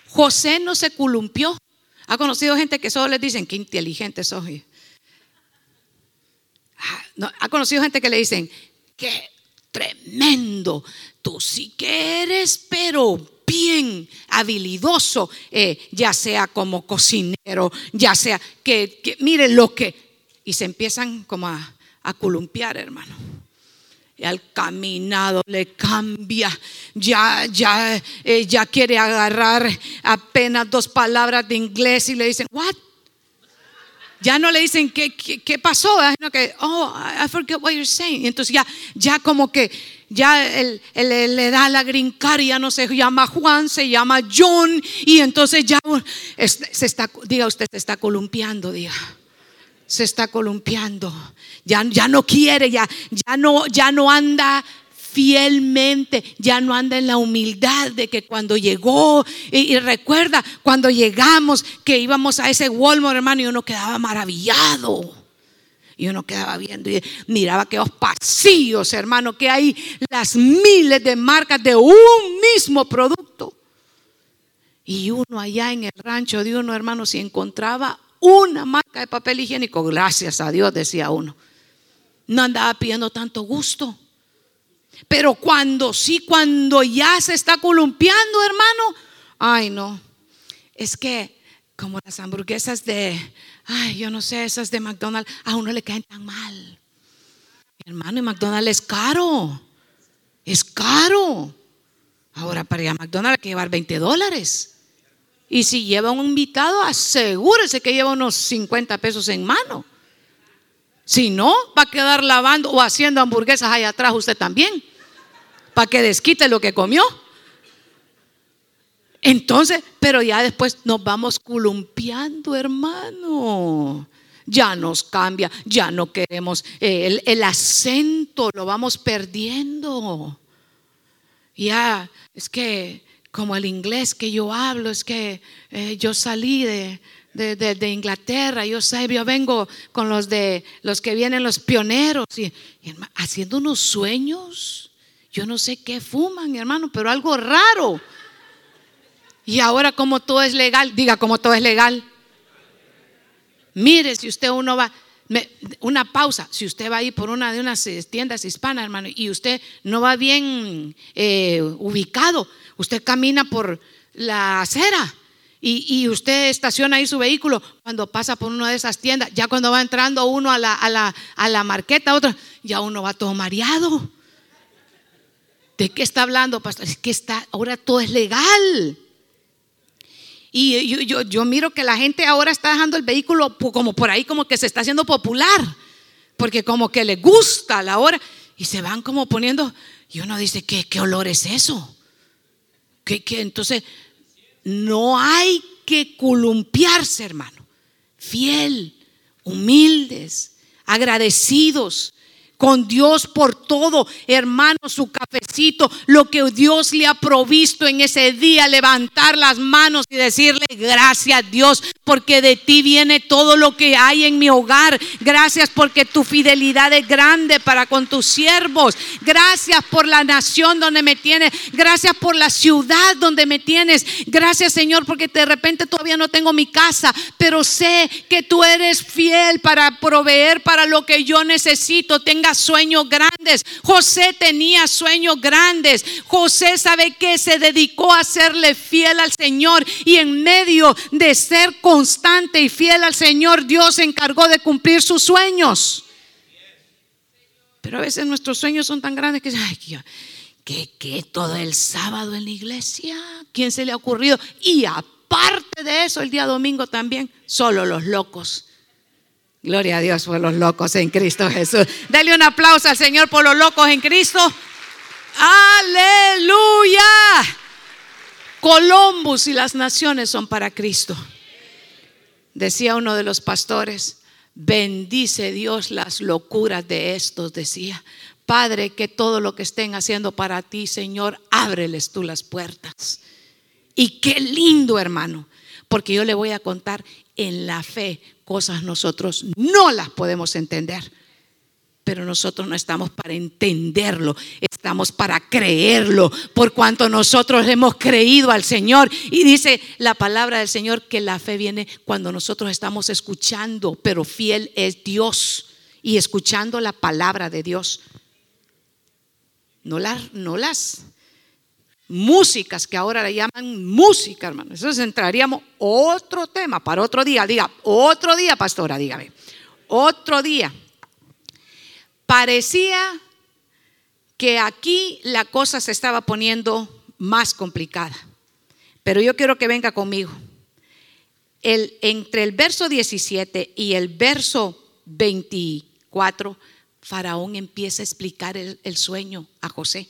José no se columpió. Ha conocido gente que solo les dicen, qué inteligente sos. Ah, ha conocido gente que le dicen, qué tremendo, tú sí que eres, pero bien habilidoso, eh, ya sea como cocinero, ya sea que, que mire lo que... Y se empiezan como a, a columpiar, hermano y al caminado le cambia, ya, ya, eh, ya quiere agarrar apenas dos palabras de inglés y le dicen, what? Ya no le dicen qué, qué, pasó, sino que, oh, I forget what you're saying. entonces ya, ya como que, ya él, le da la ya no se llama Juan, se llama John, y entonces ya se está, diga usted, se está columpiando, diga se está columpiando. Ya, ya no quiere, ya, ya, no, ya no anda fielmente, ya no anda en la humildad de que cuando llegó, y, recuerda cuando llegamos que íbamos a ese Walmart, hermano, y uno quedaba maravillado. Y uno quedaba viendo y miraba aquellos pasillos, hermano, que hay las miles de marcas de un mismo producto. Y uno allá en el rancho de uno, hermano, se encontraba una marca de papel higiénico, gracias a Dios, decía uno. No andaba pidiendo tanto gusto. Pero cuando sí, cuando ya se está columpiando, hermano, ay no, es que como las hamburguesas de, ay, yo no sé, esas de McDonald's, a uno le caen tan mal. Hermano, y McDonald's es caro, es caro. Ahora para ir a McDonald's hay que llevar 20 dólares. Y si lleva un invitado, asegúrese que lleva unos 50 pesos en mano. Si no, va a quedar lavando o haciendo hamburguesas allá atrás usted también. Para que desquite lo que comió. Entonces, pero ya después nos vamos columpiando, hermano. Ya nos cambia, ya no queremos, eh, el, el acento lo vamos perdiendo. Ya, es que como el inglés que yo hablo, es que eh, yo salí de, de, Inglaterra, yo sé, yo vengo con los de los que vienen los pioneros y, haciendo unos sueños. Yo no sé qué fuman, hermano, pero algo raro. Y ahora como todo es legal, diga como todo es legal. Mire, si usted uno va, una pausa, si usted va a ir por una de unas eh, tiendas hispanas, hermano, y usted no va bien eh, ubicado, Usted camina por la acera y, usted estaciona ahí su vehículo cuando pasa por una de esas tiendas. Ya cuando va entrando uno a la, a la, a la marqueta, otro, ya uno va todo mareado. ¿De qué está hablando, pastor? Es que está, ahora todo es legal. Y yo, yo, miro que la gente ahora está dejando el vehículo como por ahí, como que se está haciendo popular, porque como que le gusta la hora y se van como poniendo, y uno dice, ¿qué, qué olor es eso? que, entonces no hay que columpiarse, hermano. Fiel, humildes, agradecidos con Dios por todo, hermano, su cafecito, lo que Dios le ha provisto en ese día, levantar las manos y decirle gracias Dios, porque de ti viene todo lo que hay en mi hogar. Gracias porque tu fidelidad es grande para con tus siervos. Gracias por la nación donde me tienes. Gracias por la ciudad donde me tienes. Gracias Señor porque de repente todavía no tengo mi casa, pero sé que tú eres fiel para proveer para lo que yo necesito. Tenga sueños grandes. José tenía sueños grandes. José sabe que se dedicó a serle fiel al Señor y en medio de ser constante y fiel al Señor, Dios se encargó de cumplir sus sueños. Pero a veces nuestros sueños son tan grandes que, ay, ¿qué, qué todo el sábado en la iglesia? ¿Quién se le ha ocurrido? Y aparte de eso, el día domingo también, solo los locos. Gloria a Dios por los locos en Cristo Jesús. Dale un aplauso al Señor por los locos en Cristo. Aleluya. Columbus y las naciones son para Cristo. Decía uno de los pastores, bendice Dios las locuras de estos, decía. Padre, que todo lo que estén haciendo para ti, Señor, ábreles tú las puertas. Y qué lindo, hermano, porque yo le voy a contar en la fe cosas nosotros no las podemos entender. Pero nosotros no estamos para entenderlo, estamos para creerlo, por cuanto nosotros hemos creído al Señor. Y dice la palabra del Señor que la fe viene cuando nosotros estamos escuchando, pero fiel es Dios y escuchando la palabra de Dios. No las, no las músicas que ahora le llaman música, hermano. Entonces entraríamos otro tema para otro día. Diga, otro día, pastora, dígame. Otro día. Parecía que aquí la cosa se estaba poniendo más complicada. Pero yo quiero que venga conmigo. El, entre el verso 17 y el verso 24, Faraón empieza a explicar el sueño a José.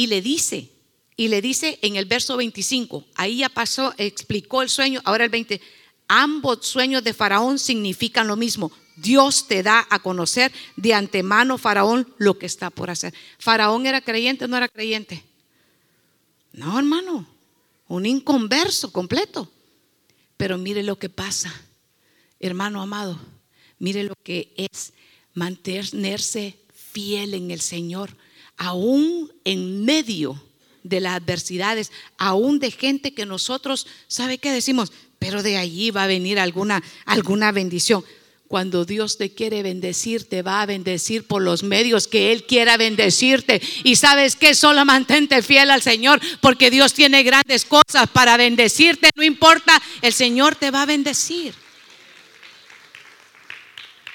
Y le dice, y le dice en el verso 25, ahí ya pasó, explicó el sueño, ahora el 20, ambos sueños de Faraón significan lo mismo. Dios te da a conocer de antemano, Faraón, lo que está por hacer. ¿Faraón era creyente o no era creyente? No, hermano, un inconverso completo. Pero mire lo que pasa, hermano amado, mire lo que es mantenerse fiel en el Señor aún en medio de las adversidades, aún de gente que nosotros, ¿sabe qué decimos? Pero de allí va a venir alguna, alguna bendición. Cuando Dios te quiere bendecir, te va a bendecir por los medios que Él quiera bendecirte. Y sabes que solo mantente fiel al Señor, porque Dios tiene grandes cosas para bendecirte. No importa, el Señor te va a bendecir.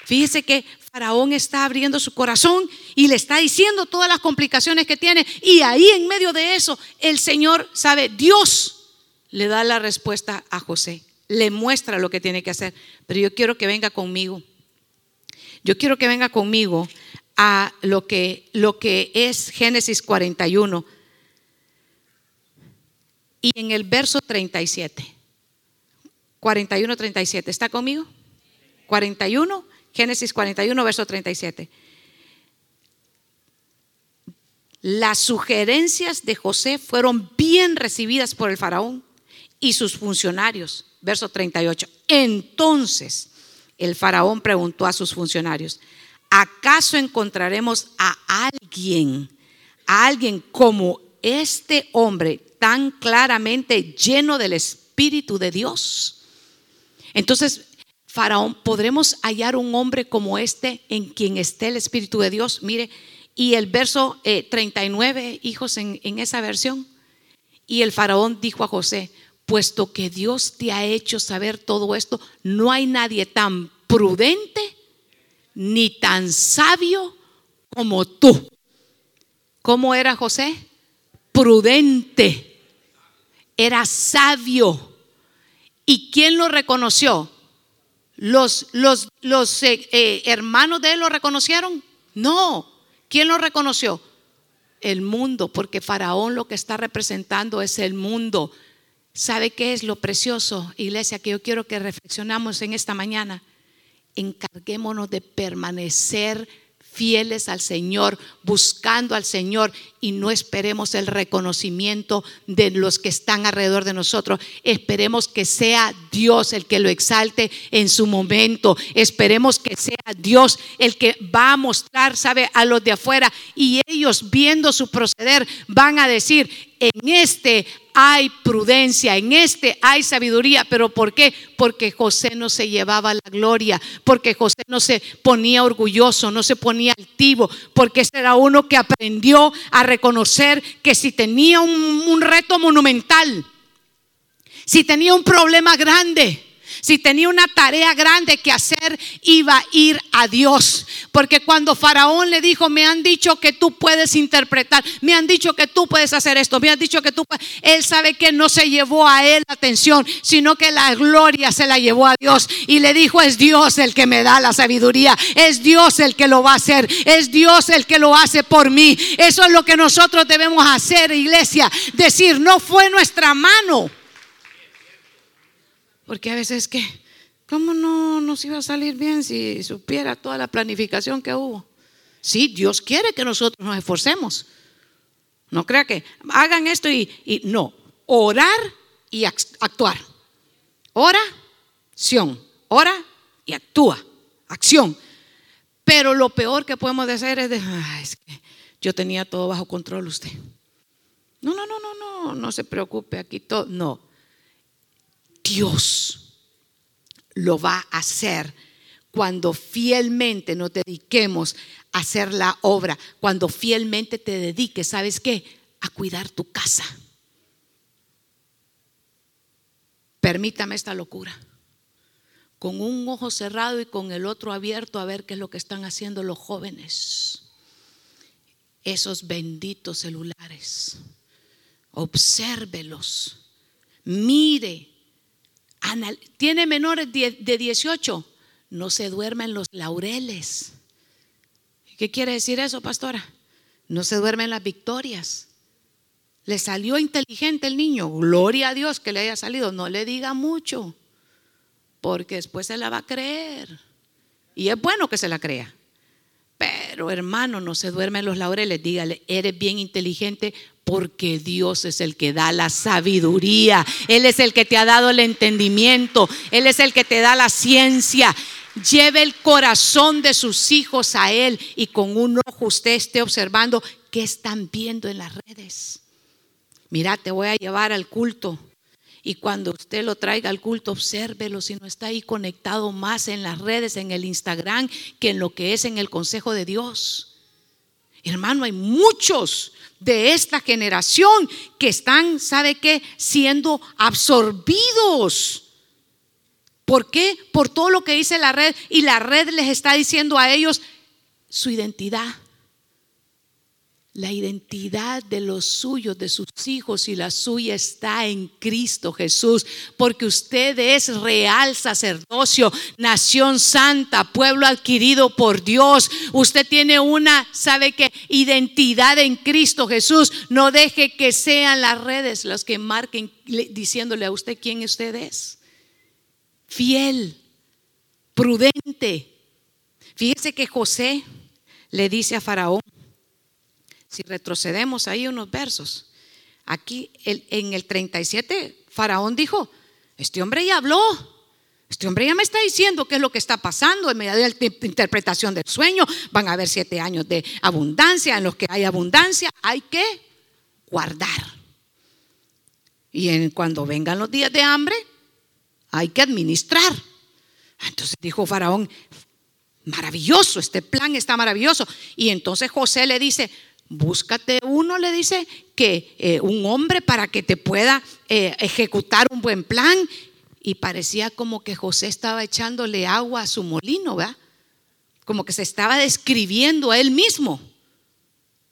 Fíjese que Faraón está abriendo su corazón y le está diciendo todas las complicaciones que tiene. Y ahí en medio de eso, el Señor sabe, Dios le da la respuesta a José, le muestra lo que tiene que hacer. Pero yo quiero que venga conmigo. Yo quiero que venga conmigo a lo que, lo que es Génesis 41. Y en el verso 37. 41, 37. ¿Está conmigo? 41 Génesis 41, verso 37. Las sugerencias de José fueron bien recibidas por el faraón y sus funcionarios. Verso 38. Entonces el faraón preguntó a sus funcionarios, ¿acaso encontraremos a alguien, a alguien como este hombre tan claramente lleno del Espíritu de Dios? Entonces Faraón, ¿podremos hallar un hombre como este en quien esté el Espíritu de Dios? Mire, y el verso 39, eh, hijos, en, en esa versión. Y el faraón dijo a José, puesto que Dios te ha hecho saber todo esto, no hay nadie tan prudente ni tan sabio como tú. ¿Cómo era José? Prudente. Era sabio. ¿Y quién lo reconoció? ¿Los, los, los eh, eh, hermanos de él lo reconocieron? No. ¿Quién lo reconoció? El mundo, porque Faraón lo que está representando es el mundo. ¿Sabe qué es lo precioso, iglesia, que yo quiero que reflexionamos en esta mañana? Encarguémonos de permanecer fieles al Señor, buscando al Señor y no esperemos el reconocimiento de los que están alrededor de nosotros. Esperemos que sea Dios el que lo exalte en su momento. Esperemos que sea Dios el que va a mostrar, sabe, a los de afuera y ellos viendo su proceder van a decir, en este hay prudencia, en este hay sabiduría. ¿Pero por qué? Porque José no se llevaba la gloria, porque José no se ponía orgulloso, no se ponía altivo, porque ese era uno que aprendió a reconocer que si tenía un, un reto monumental, si tenía un problema grande, si tenía una tarea grande que hacer, iba a ir a Dios. Porque cuando Faraón le dijo, me han dicho que tú puedes interpretar, me han dicho que tú puedes hacer esto, me han dicho que tú puedes, él sabe que no se llevó a él la atención, sino que la gloria se la llevó a Dios. Y le dijo, es Dios el que me da la sabiduría, es Dios el que lo va a hacer, es Dios el que lo hace por mí. Eso es lo que nosotros debemos hacer, iglesia. Decir, no fue nuestra mano. Porque a veces que, ¿cómo no nos iba a salir bien si supiera toda la planificación que hubo? Sí, Dios quiere que nosotros nos esforcemos. No crea que hagan esto y, y no, orar y actuar. Oración, ora y actúa, acción. Pero lo peor que podemos hacer es de, es que yo tenía todo bajo control usted. No, no, no, no, no, no se preocupe aquí todo, no. Dios lo va a hacer cuando fielmente nos dediquemos a hacer la obra, cuando fielmente te dediques, ¿sabes qué? A cuidar tu casa. Permítame esta locura. Con un ojo cerrado y con el otro abierto a ver qué es lo que están haciendo los jóvenes. Esos benditos celulares. Obsérvelos. Mire tiene menores de 18, no se duerme en los laureles. ¿Qué quiere decir eso, pastora? No se duerme en las victorias. Le salió inteligente el niño, gloria a Dios que le haya salido, no le diga mucho, porque después se la va a creer. Y es bueno que se la crea. Pero hermano, no se duerme en los laureles, dígale, eres bien inteligente, porque Dios es el que da la sabiduría, Él es el que te ha dado el entendimiento, Él es el que te da la ciencia. Lleve el corazón de sus hijos a Él y con un ojo usted esté observando qué están viendo en las redes. Mira, te voy a llevar al culto. Y cuando usted lo traiga al culto, obsérvelo si no está ahí conectado más en las redes, en el Instagram, que en lo que es en el consejo de Dios. Hermano, hay muchos de esta generación que están, ¿sabe qué? Siendo absorbidos. ¿Por qué? Por todo lo que dice la red y la red les está diciendo a ellos su identidad la identidad de los suyos, de sus hijos y la suya está en Cristo Jesús, porque usted es real sacerdocio, nación santa, pueblo adquirido por Dios. Usted tiene una, ¿sabe qué? Identidad en Cristo Jesús. No deje que sean las redes las que marquen diciéndole a usted quién usted es. Fiel, prudente. Fíjese que José le dice a Faraón, si retrocedemos ahí unos versos, aquí en el 37, Faraón dijo, este hombre ya habló, este hombre ya me está diciendo qué es lo que está pasando en medio de la interpretación del sueño. Van a haber siete años de abundancia. En los que hay abundancia hay que guardar. Y en, cuando vengan los días de hambre, hay que administrar. Entonces dijo Faraón, maravilloso, este plan está maravilloso. Y entonces José le dice, búscate uno, le dice, que eh, un hombre para que te pueda eh, ejecutar un buen plan. Y parecía como que José estaba echándole agua a su molino, ¿verdad? Como que se estaba describiendo a él mismo.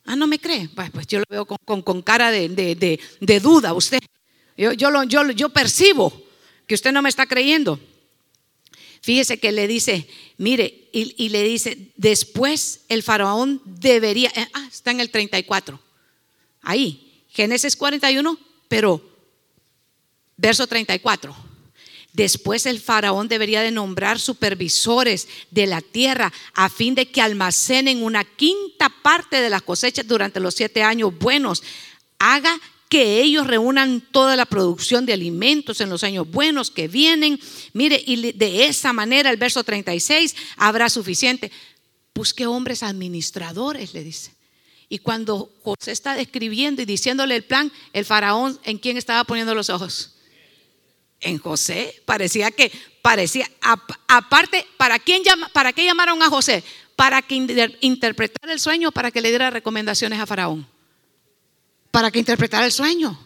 Ah, no me cree. pues yo lo veo con, cara de, duda, usted. Yo, yo, yo, yo percibo que usted no me está creyendo. Fíjese que le dice, mire, y, le dice, después el faraón debería, eh, ah, está en el 34, ahí, Génesis 41, pero verso 34. Después el faraón debería de nombrar supervisores de la tierra a fin de que almacenen una quinta parte de las cosechas durante los siete años buenos. Haga que ellos reúnan toda la producción de alimentos en los años buenos que vienen. Mire, y de esa manera el verso 36 habrá suficiente. Busque hombres administradores, le dice. Y cuando José está describiendo y diciéndole el plan, el faraón, ¿en quién estaba poniendo los ojos? En José. Parecía que, parecía, aparte, ¿para, quién ¿para qué llamaron a José? Para que interpretara el sueño, para que le diera recomendaciones a faraón. Para que interpretara el sueño.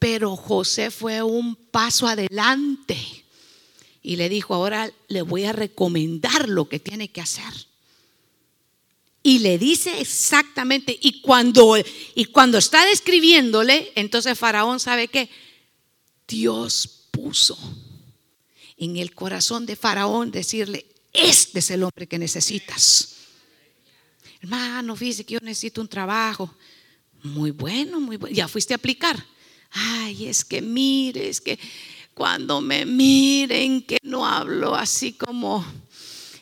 Pero José fue un paso adelante y le dijo, ahora le voy a recomendar lo que tiene que hacer. Y le dice exactamente, y cuando, y cuando está describiéndole, entonces Faraón sabe que Dios puso en el corazón de Faraón decirle, este es el hombre que necesitas. Hermano, fíjese que yo necesito un trabajo. Muy bueno, muy bueno. Ya fuiste a aplicar. Ay, es que mire, es que cuando me miren, que no hablo así como,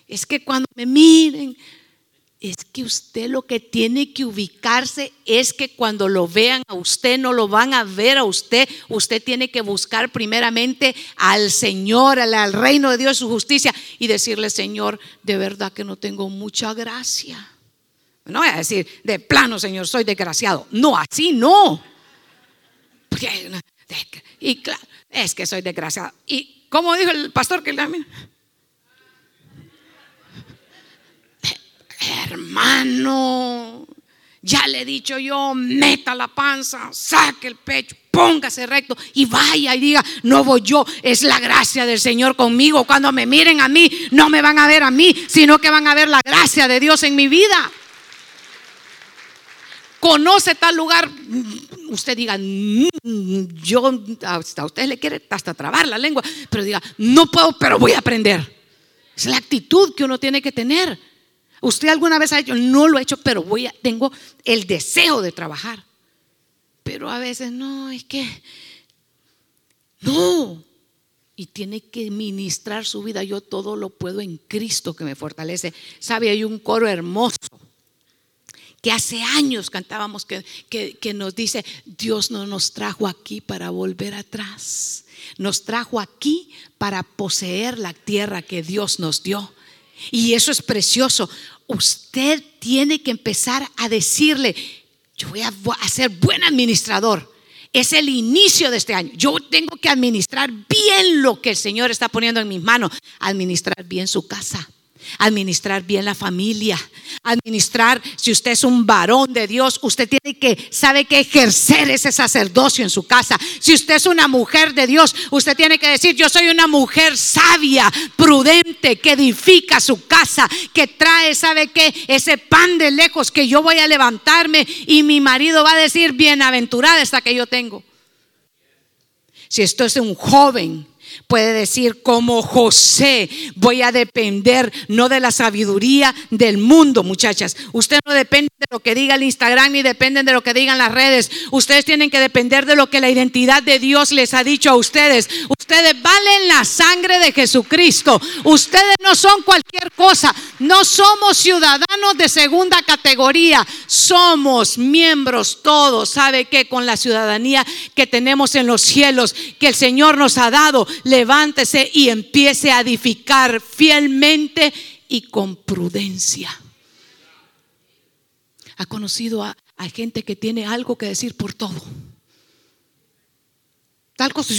es que cuando me miren, es que usted lo que tiene que ubicarse es que cuando lo vean a usted, no lo van a ver a usted. Usted tiene que buscar primeramente al Señor, al, reino de Dios, su justicia y decirle, Señor, de verdad que no tengo mucha gracia. No voy a decir, de plano, Señor, soy desgraciado. No, así no. Y claro, es que soy desgraciado. Y como dijo el pastor que también, hermano, ya le he dicho yo, meta la panza, saque el pecho, póngase recto y vaya y diga, no voy yo, es la gracia del Señor conmigo. Cuando me miren a mí, no me van a ver a mí, sino que van a ver la gracia de Dios en mi vida. Conoce tal lugar, usted diga, mm, yo, hasta usted le quiere hasta trabar la lengua, pero diga, no puedo, pero voy a aprender. Es la actitud que uno tiene que tener. Usted alguna vez ha hecho, no lo he hecho, pero voy a, tengo el deseo de trabajar. Pero a veces no, es que no. Y tiene que ministrar su vida. Yo todo lo puedo en Cristo que me fortalece. Sabe, hay un coro hermoso que hace años cantábamos que, que, nos dice, Dios no nos trajo aquí para volver atrás. Nos trajo aquí para poseer la tierra que Dios nos dio. Y eso es precioso. Usted tiene que empezar a decirle, yo voy a, ser buen administrador. Es el inicio de este año. Yo tengo que administrar bien lo que el Señor está poniendo en mis manos. Administrar bien su casa administrar bien la familia, administrar, si usted es un varón de Dios, usted tiene que, sabe que ejercer ese sacerdocio en su casa. Si usted es una mujer de Dios, usted tiene que decir, yo soy una mujer sabia, prudente, que edifica su casa, que trae, sabe que ese pan de lejos que yo voy a levantarme y mi marido va a decir, bienaventurada esta que yo tengo. Si esto es un joven puede decir como José, voy a depender no de la sabiduría del mundo, muchachas. Usted no depende de lo que diga el Instagram ni dependen de lo que digan las redes. Ustedes tienen que depender de lo que la identidad de Dios les ha dicho a ustedes. Ustedes valen la sangre de Jesucristo. Ustedes no son cualquier cosa. No somos ciudadanos de segunda categoría. Somos miembros todos. ¿Sabe qué? Con la ciudadanía que tenemos en los cielos, que el Señor nos ha dado levántese y empiece a edificar fielmente y con prudencia. Ha conocido a, gente que tiene algo que decir por todo. Tal cosa,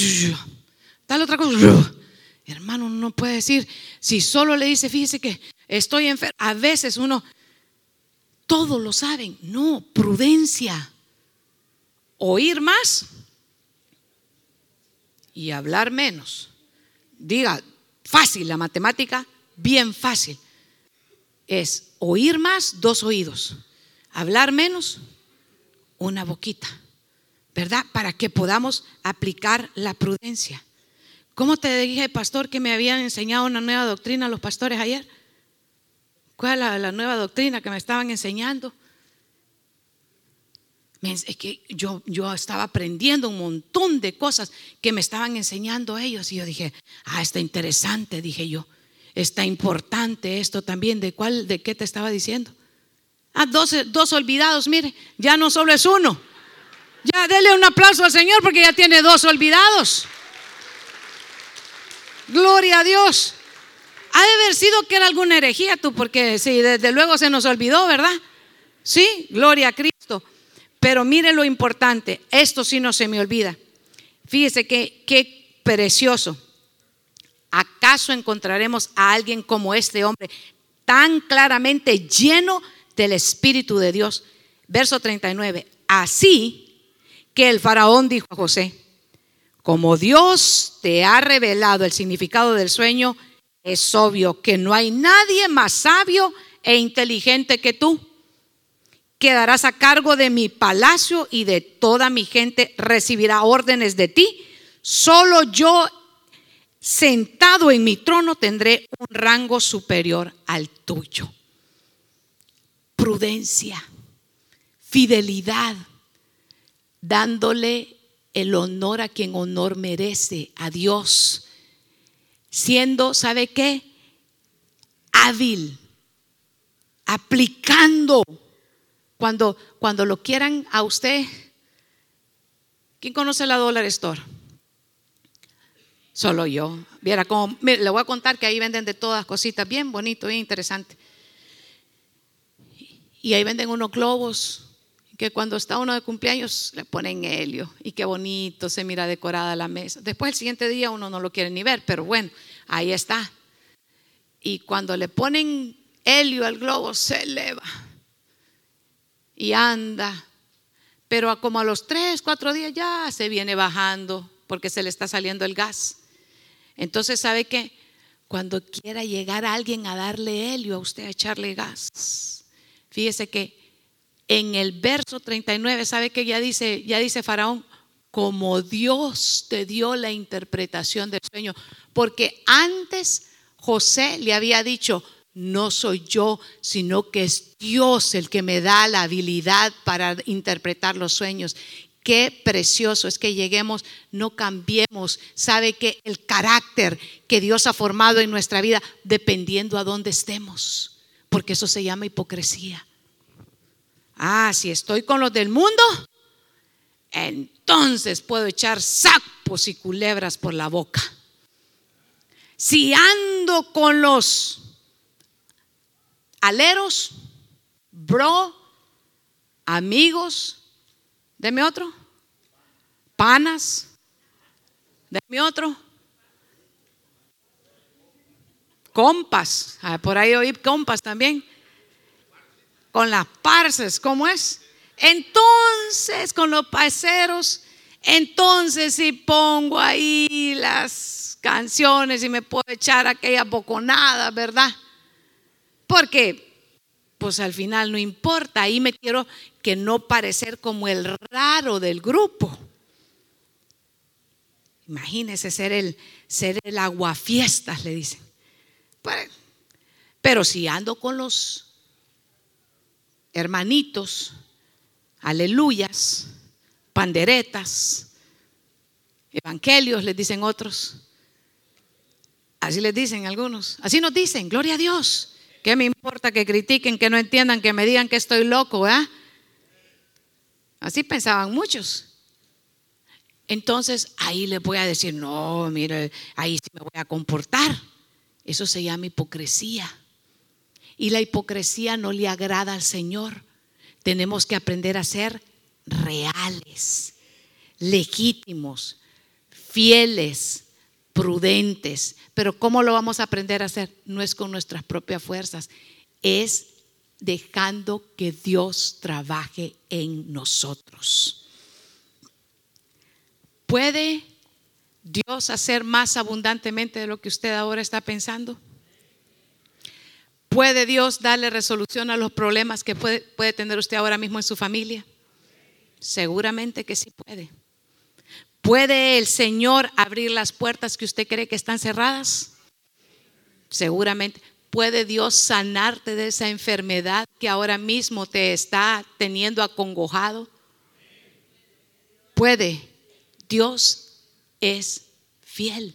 tal otra cosa. Hermano, no puede decir, si solo le dice, fíjese que estoy enfermo. A veces uno, todos lo saben. No, prudencia. Oír más y hablar menos. Diga, fácil, la matemática, bien fácil. Es oír más, dos oídos. Hablar menos, una boquita. ¿Verdad? Para que podamos aplicar la prudencia. ¿Cómo te dije, pastor, que me habían enseñado una nueva doctrina los pastores ayer? ¿Cuál es la nueva doctrina que me estaban enseñando? Es que yo, yo estaba aprendiendo un montón de cosas que me estaban enseñando ellos y yo dije, ah, está interesante, dije yo, está importante esto también, ¿de cuál, de qué te estaba diciendo? Ah, dos, dos olvidados, mire, ya no solo es uno. Ya dele un aplauso al Señor porque ya tiene dos olvidados. Gloria a Dios. Ha de haber sido que era alguna herejía tú, porque si desde luego se nos olvidó, ¿verdad? Sí, gloria a Cristo. Pero mire lo importante, esto sí no se me olvida. Fíjese que qué precioso. ¿Acaso encontraremos a alguien como este hombre tan claramente lleno del Espíritu de Dios? Verso 39. Así que el faraón dijo a José, como Dios te ha revelado el significado del sueño, es obvio que no hay nadie más sabio e inteligente que tú. Quedarás a cargo de mi palacio y de toda mi gente recibirá órdenes de ti. Solo yo sentado en mi trono tendré un rango superior al tuyo. Prudencia, fidelidad, dándole el honor a quien honor merece, a Dios, siendo, ¿sabe qué? Hábil, aplicando. Cuando, cuando lo quieran a usted, ¿quién conoce la Dollar Store? Solo yo. Viera cómo, le voy a contar que ahí venden de todas cositas, bien bonito, bien interesante. Y ahí venden unos globos que cuando está uno de cumpleaños le ponen helio y qué bonito se mira decorada la mesa. Después el siguiente día uno no lo quiere ni ver, pero bueno, ahí está. Y cuando le ponen helio al globo se eleva y anda, pero como a los tres, cuatro días ya se viene bajando porque se le está saliendo el gas. Entonces, ¿sabe qué? Cuando quiera llegar alguien a darle helio a usted, a echarle gas, fíjese que en el verso 39, ¿sabe qué ya dice, ya dice Faraón? Como Dios te dio la interpretación del sueño. Porque antes José le había dicho, no soy yo, sino que es Dios el que me da la habilidad para interpretar los sueños. Qué precioso es que lleguemos, no cambiemos. Sabe que el carácter que Dios ha formado en nuestra vida, dependiendo a dónde estemos, porque eso se llama hipocresía. Ah, si estoy con los del mundo, entonces puedo echar sapos y culebras por la boca. Si ando con los aleros, bro, amigos, Deme otro. Panas. Deme otro. Compas. Ah, por ahí oí compas también. Con las parces, ¿cómo es? Entonces, con los parceros, entonces si pongo ahí las canciones y me puedo echar aquella boconada, ¿verdad? Porque pues al final no importa, ahí me quiero que no parecer como el raro del grupo. Imagínese ser el, ser el aguafiestas, le dicen. Pues, pero si ando con los hermanitos, aleluyas, panderetas, evangelios, les dicen otros. Así les dicen algunos. Así nos dicen, gloria a Dios. ¿Qué me importa que critiquen, que no entiendan, que me digan que estoy loco? ¿eh? Así pensaban muchos. Entonces ahí les voy a decir, no, mire, ahí sí me voy a comportar. Eso se llama hipocresía. Y la hipocresía no le agrada al Señor. Tenemos que aprender a ser reales, legítimos, fieles, prudentes. Pero ¿cómo lo vamos a aprender a hacer? No es con nuestras propias fuerzas, es dejando que Dios trabaje en nosotros. ¿Puede Dios hacer más abundantemente de lo que usted ahora está pensando? ¿Puede Dios darle resolución a los problemas que puede, puede tener usted ahora mismo en su familia? Seguramente que sí puede. ¿Puede el Señor abrir las puertas que usted cree que están cerradas? Seguramente. ¿Puede Dios sanarte de esa enfermedad que ahora mismo te está teniendo acongojado? Puede. Dios es fiel.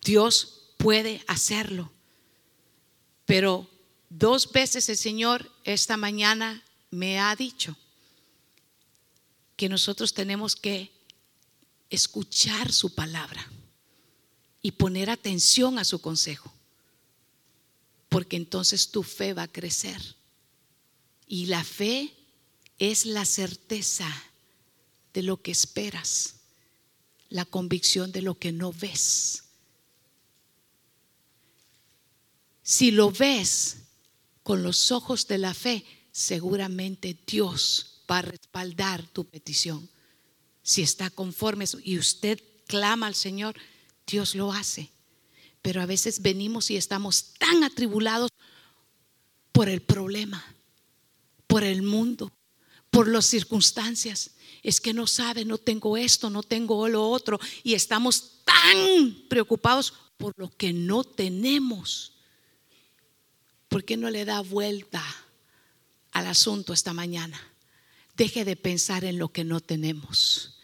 Dios puede hacerlo. Pero dos veces el Señor esta mañana me ha dicho que nosotros tenemos que escuchar su palabra y poner atención a su consejo, porque entonces tu fe va a crecer Y la fe es la certeza de lo que esperas, la convicción de lo que no ves. Si lo ves con los ojos de la fe, seguramente Dios va a respaldar tu petición. Si está conforme y usted clama al Señor, Dios lo hace. Pero a veces venimos y estamos tan atribulados por el problema, por el mundo, por las circunstancias. Es que no sabe, no tengo esto, no tengo lo otro. Y estamos tan preocupados por lo que no tenemos. ¿Por qué no le da vuelta al asunto esta mañana? Deje de pensar en lo que no tenemos.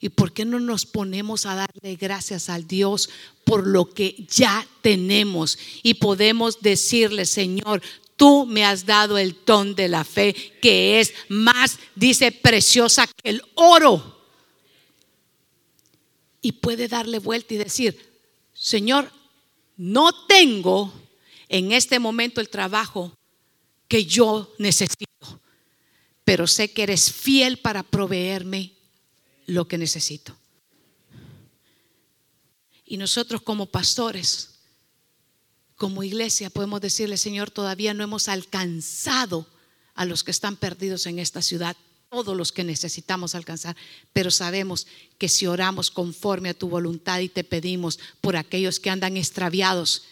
¿Y por qué no nos ponemos a darle gracias al Dios por lo que ya tenemos? Y podemos decirle, Señor, tú me has dado el ton de la fe que es más, dice, preciosa que el oro. Y puede darle vuelta y decir, Señor, no tengo en este momento el trabajo que yo necesito, pero sé que eres fiel para proveerme lo que necesito. Y nosotros como pastores, como iglesia, podemos decirle, Señor, todavía no hemos alcanzado a los que están perdidos en esta ciudad, todos los que necesitamos alcanzar, pero sabemos que si oramos conforme a tu voluntad y te pedimos por aquellos que andan extraviados,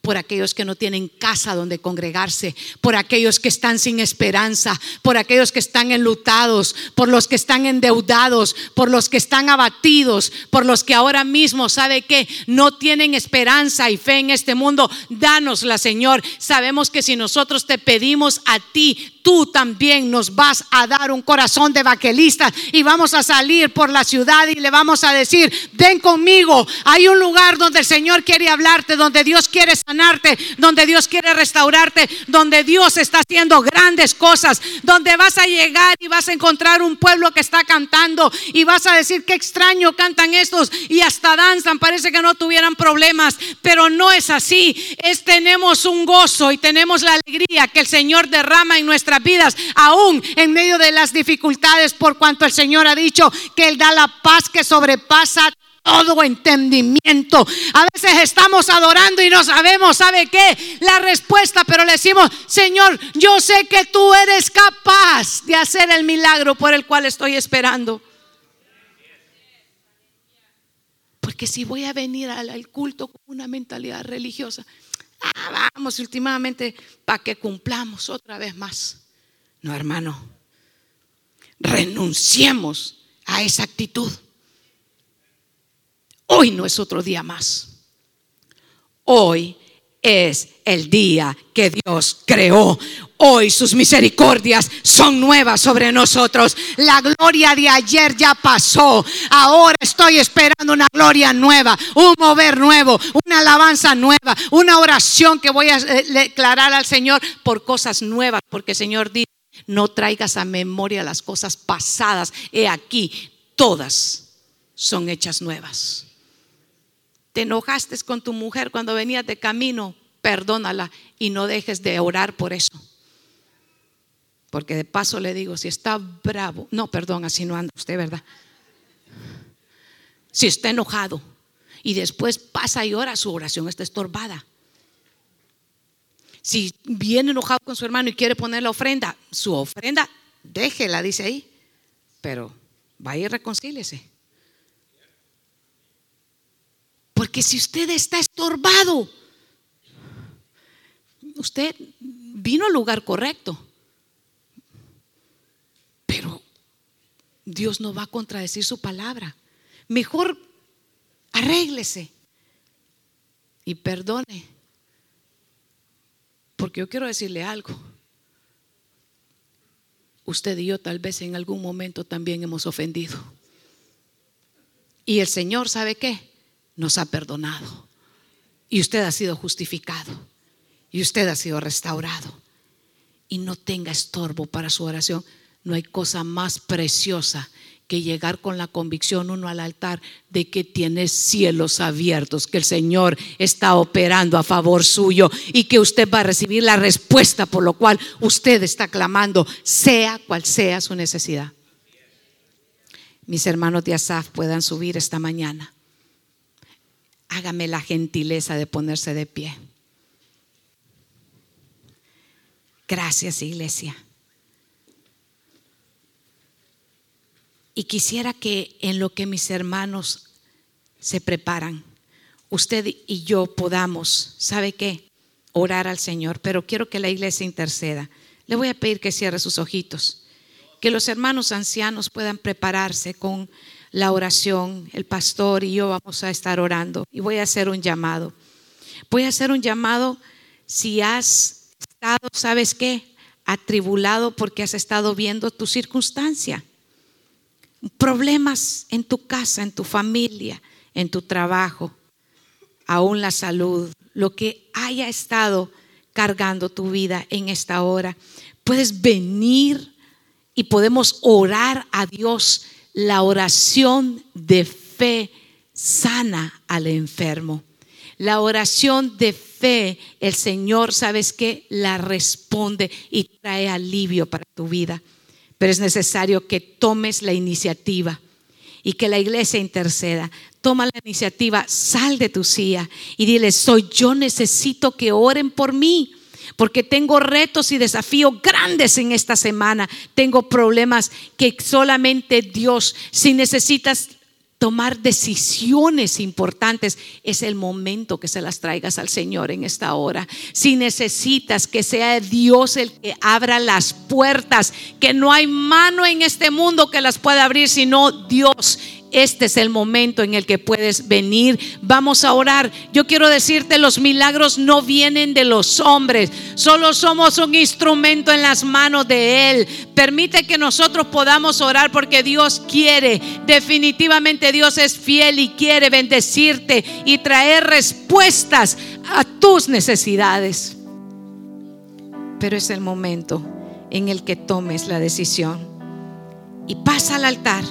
por aquellos que no tienen casa donde congregarse, por aquellos que están sin esperanza, por aquellos que están enlutados, por los que están endeudados, por los que están abatidos, por los que ahora mismo, ¿sabe que No tienen esperanza y fe en este mundo. Danosla, Señor. Sabemos que si nosotros te pedimos a ti, tú también nos vas a dar un corazón de vaquelista y vamos a salir por la ciudad y le vamos a decir, ven conmigo, hay un lugar donde el Señor quiere hablarte, donde Dios quiere sanarte, donde Dios quiere restaurarte, donde Dios está haciendo grandes cosas, donde vas a llegar y vas a encontrar un pueblo que está cantando y vas a decir, qué extraño cantan estos y hasta danzan, parece que no tuvieran problemas, pero no es así, es tenemos un gozo y tenemos la alegría que el Señor derrama en nuestra vidas, aún en medio de las dificultades, por cuanto el Señor ha dicho que Él da la paz que sobrepasa todo entendimiento. A veces estamos adorando y no sabemos, ¿sabe qué? La respuesta, pero le decimos, Señor, yo sé que tú eres capaz de hacer el milagro por el cual estoy esperando. Porque si voy a venir al, culto con una mentalidad religiosa, ah, vamos últimamente para que cumplamos otra vez más. No, hermano. Renunciemos a esa actitud. Hoy no es otro día más. Hoy es el día que Dios creó. Hoy sus misericordias son nuevas sobre nosotros. La gloria de ayer ya pasó. Ahora estoy esperando una gloria nueva, un mover nuevo, una alabanza nueva, una oración que voy a eh, declarar al Señor por cosas nuevas, porque el Señor dice, no traigas a memoria las cosas pasadas. He aquí, todas son hechas nuevas. Te enojaste con tu mujer cuando venías de camino, perdónala y no dejes de orar por eso. Porque de paso le digo, si está bravo, no, perdón, así no anda usted, ¿verdad? Si está enojado y después pasa y ora, su oración está estorbada. Si viene enojado con su hermano y quiere poner la ofrenda, su ofrenda, déjela, dice ahí. Pero vaya y reconcíliese. Porque si usted está estorbado, usted vino al lugar correcto. Pero Dios no va a contradecir su palabra. Mejor arréglese y perdone porque yo quiero decirle algo. Usted y yo tal vez en algún momento también hemos ofendido. Y el Señor, ¿sabe qué? Nos ha perdonado. Y usted ha sido justificado. Y usted ha sido restaurado. Y no tenga estorbo para su oración. No hay cosa más preciosa que llegar con la convicción uno al altar de que tiene cielos abiertos, que el Señor está operando a favor suyo y que usted va a recibir la respuesta por lo cual usted está clamando, sea cual sea su necesidad. Mis hermanos de Asaf puedan subir esta mañana. Hágame la gentileza de ponerse de pie. Gracias, iglesia. Y quisiera que en lo que mis hermanos se preparan, usted y yo podamos, ¿sabe qué? Orar al Señor, pero quiero que la iglesia interceda. Le voy a pedir que cierre sus ojitos, que los hermanos ancianos puedan prepararse con la oración. El pastor y yo vamos a estar orando y voy a hacer un llamado. Voy a hacer un llamado si has estado, ¿sabes qué? Atribulado porque has estado viendo tu circunstancia problemas en tu casa, en tu familia, en tu trabajo, aún la salud, lo que haya estado cargando tu vida en esta hora. Puedes venir y podemos orar a Dios. La oración de fe sana al enfermo. La oración de fe, el Señor, ¿sabes qué? La responde y trae alivio para tu vida pero es necesario que tomes la iniciativa y que la iglesia interceda. Toma la iniciativa, sal de tu silla y dile, soy yo necesito que oren por mí. Porque tengo retos y desafíos grandes en esta semana. Tengo problemas que solamente Dios, si necesitas tomar decisiones importantes, es el momento que se las traigas al Señor en esta hora. Si necesitas que sea Dios el que abra las puertas, que no hay mano en este mundo que las pueda abrir, sino Dios este es el momento en el que puedes venir. Vamos a orar. Yo quiero decirte, los milagros no vienen de los hombres. Solo somos un instrumento en las manos de Él. Permite que nosotros podamos orar porque Dios quiere. Definitivamente Dios es fiel y quiere bendecirte y traer respuestas a tus necesidades. Pero es el momento en el que tomes la decisión. Y pasa al altar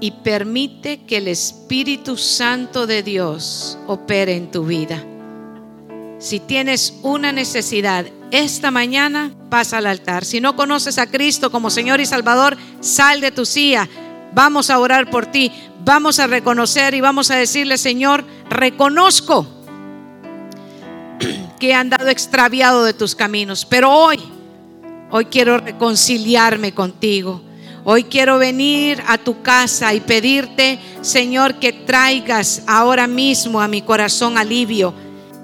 y permite que el Espíritu Santo de Dios opere en tu vida. Si tienes una necesidad esta mañana, pasa al altar. Si no conoces a Cristo como Señor y Salvador, sal de tu silla. Vamos a orar por ti. Vamos a reconocer y vamos a decirle, Señor, reconozco que he andado extraviado de tus caminos, pero hoy, hoy quiero reconciliarme contigo. Hoy quiero venir a tu casa y pedirte, Señor, que traigas ahora mismo a mi corazón alivio,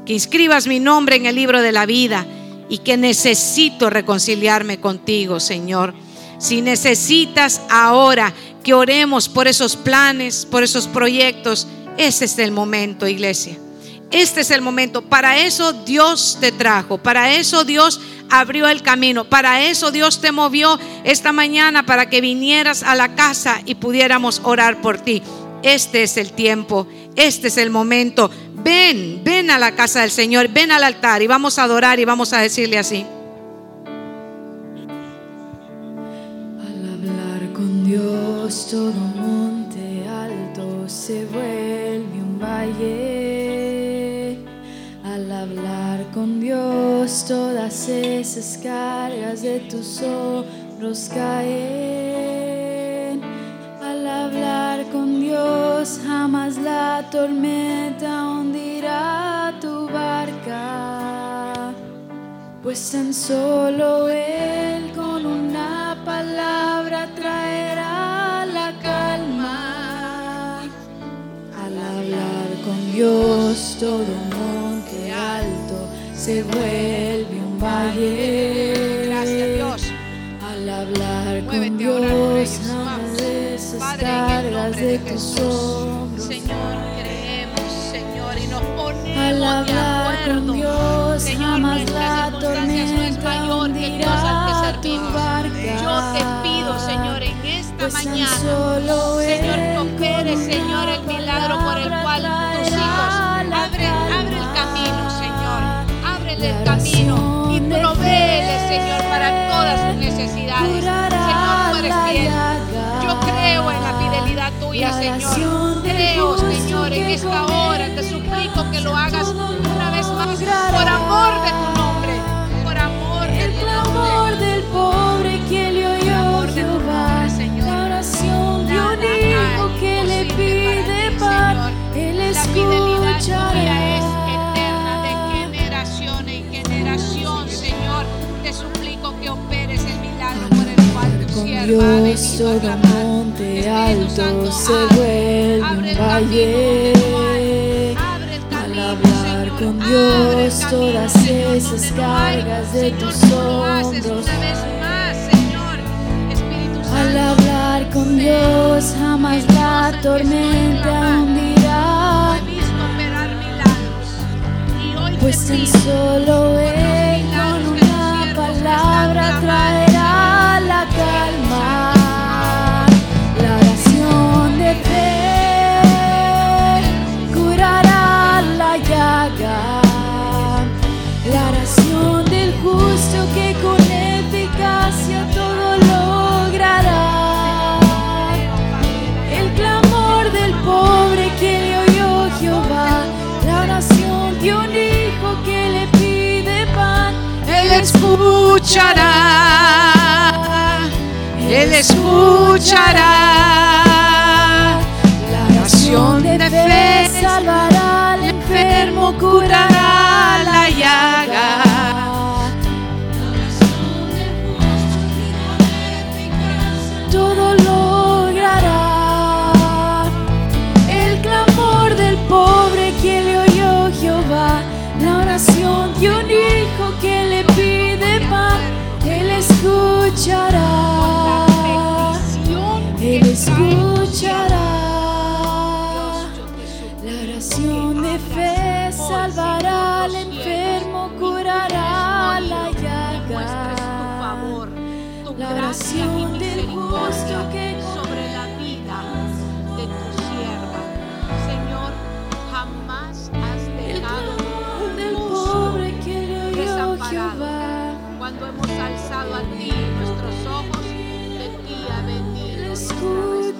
que inscribas mi nombre en el libro de la vida y que necesito reconciliarme contigo, Señor. Si necesitas ahora que oremos por esos planes, por esos proyectos, ese es el momento, iglesia. Este es el momento. Para eso Dios te trajo. Para eso Dios abrió el camino. Para eso Dios te movió esta mañana para que vinieras a la casa y pudiéramos orar por ti. Este es el tiempo. Este es el momento. Ven, ven a la casa del Señor. Ven al altar y vamos a adorar y vamos a decirle así. Al hablar con Dios todo monte alto se vuelve un valle con Dios, todas esas cargas de tus hombros caen. Al hablar con Dios, jamás la tormenta hundirá tu barca, pues tan solo Él con una palabra traerá la calma. Al hablar con Dios, todo mundo se vuelve un valle. Gracias Dios. Al hablar con Dios, esas cargas de tus hombros. Señor, creemos, Señor, y nos ponemos Al hablar de con Dios, Señor, jamás la tormenta mayor que Dios al que servimos. Yo te pido, Señor, en esta Pues mañana, Señor, que Señor, el milagro por el cual el camino y provéele, Señor, para todas sus necesidades. Señor, tú eres fiel. Yo creo en la fidelidad tuya, Señor. Creo, Señor, en esta hora. Te suplico que lo hagas sobre un monte alto se vuelve un valle. Al hablar con Dios, todas esas cargas de tus hombros. Al hablar con Dios, jamás la tormenta hundirá. Pues tan solo Él con una palabra traerá. escuchará, Él escuchará. La oración de fe salvará, al enfermo curará la llaga.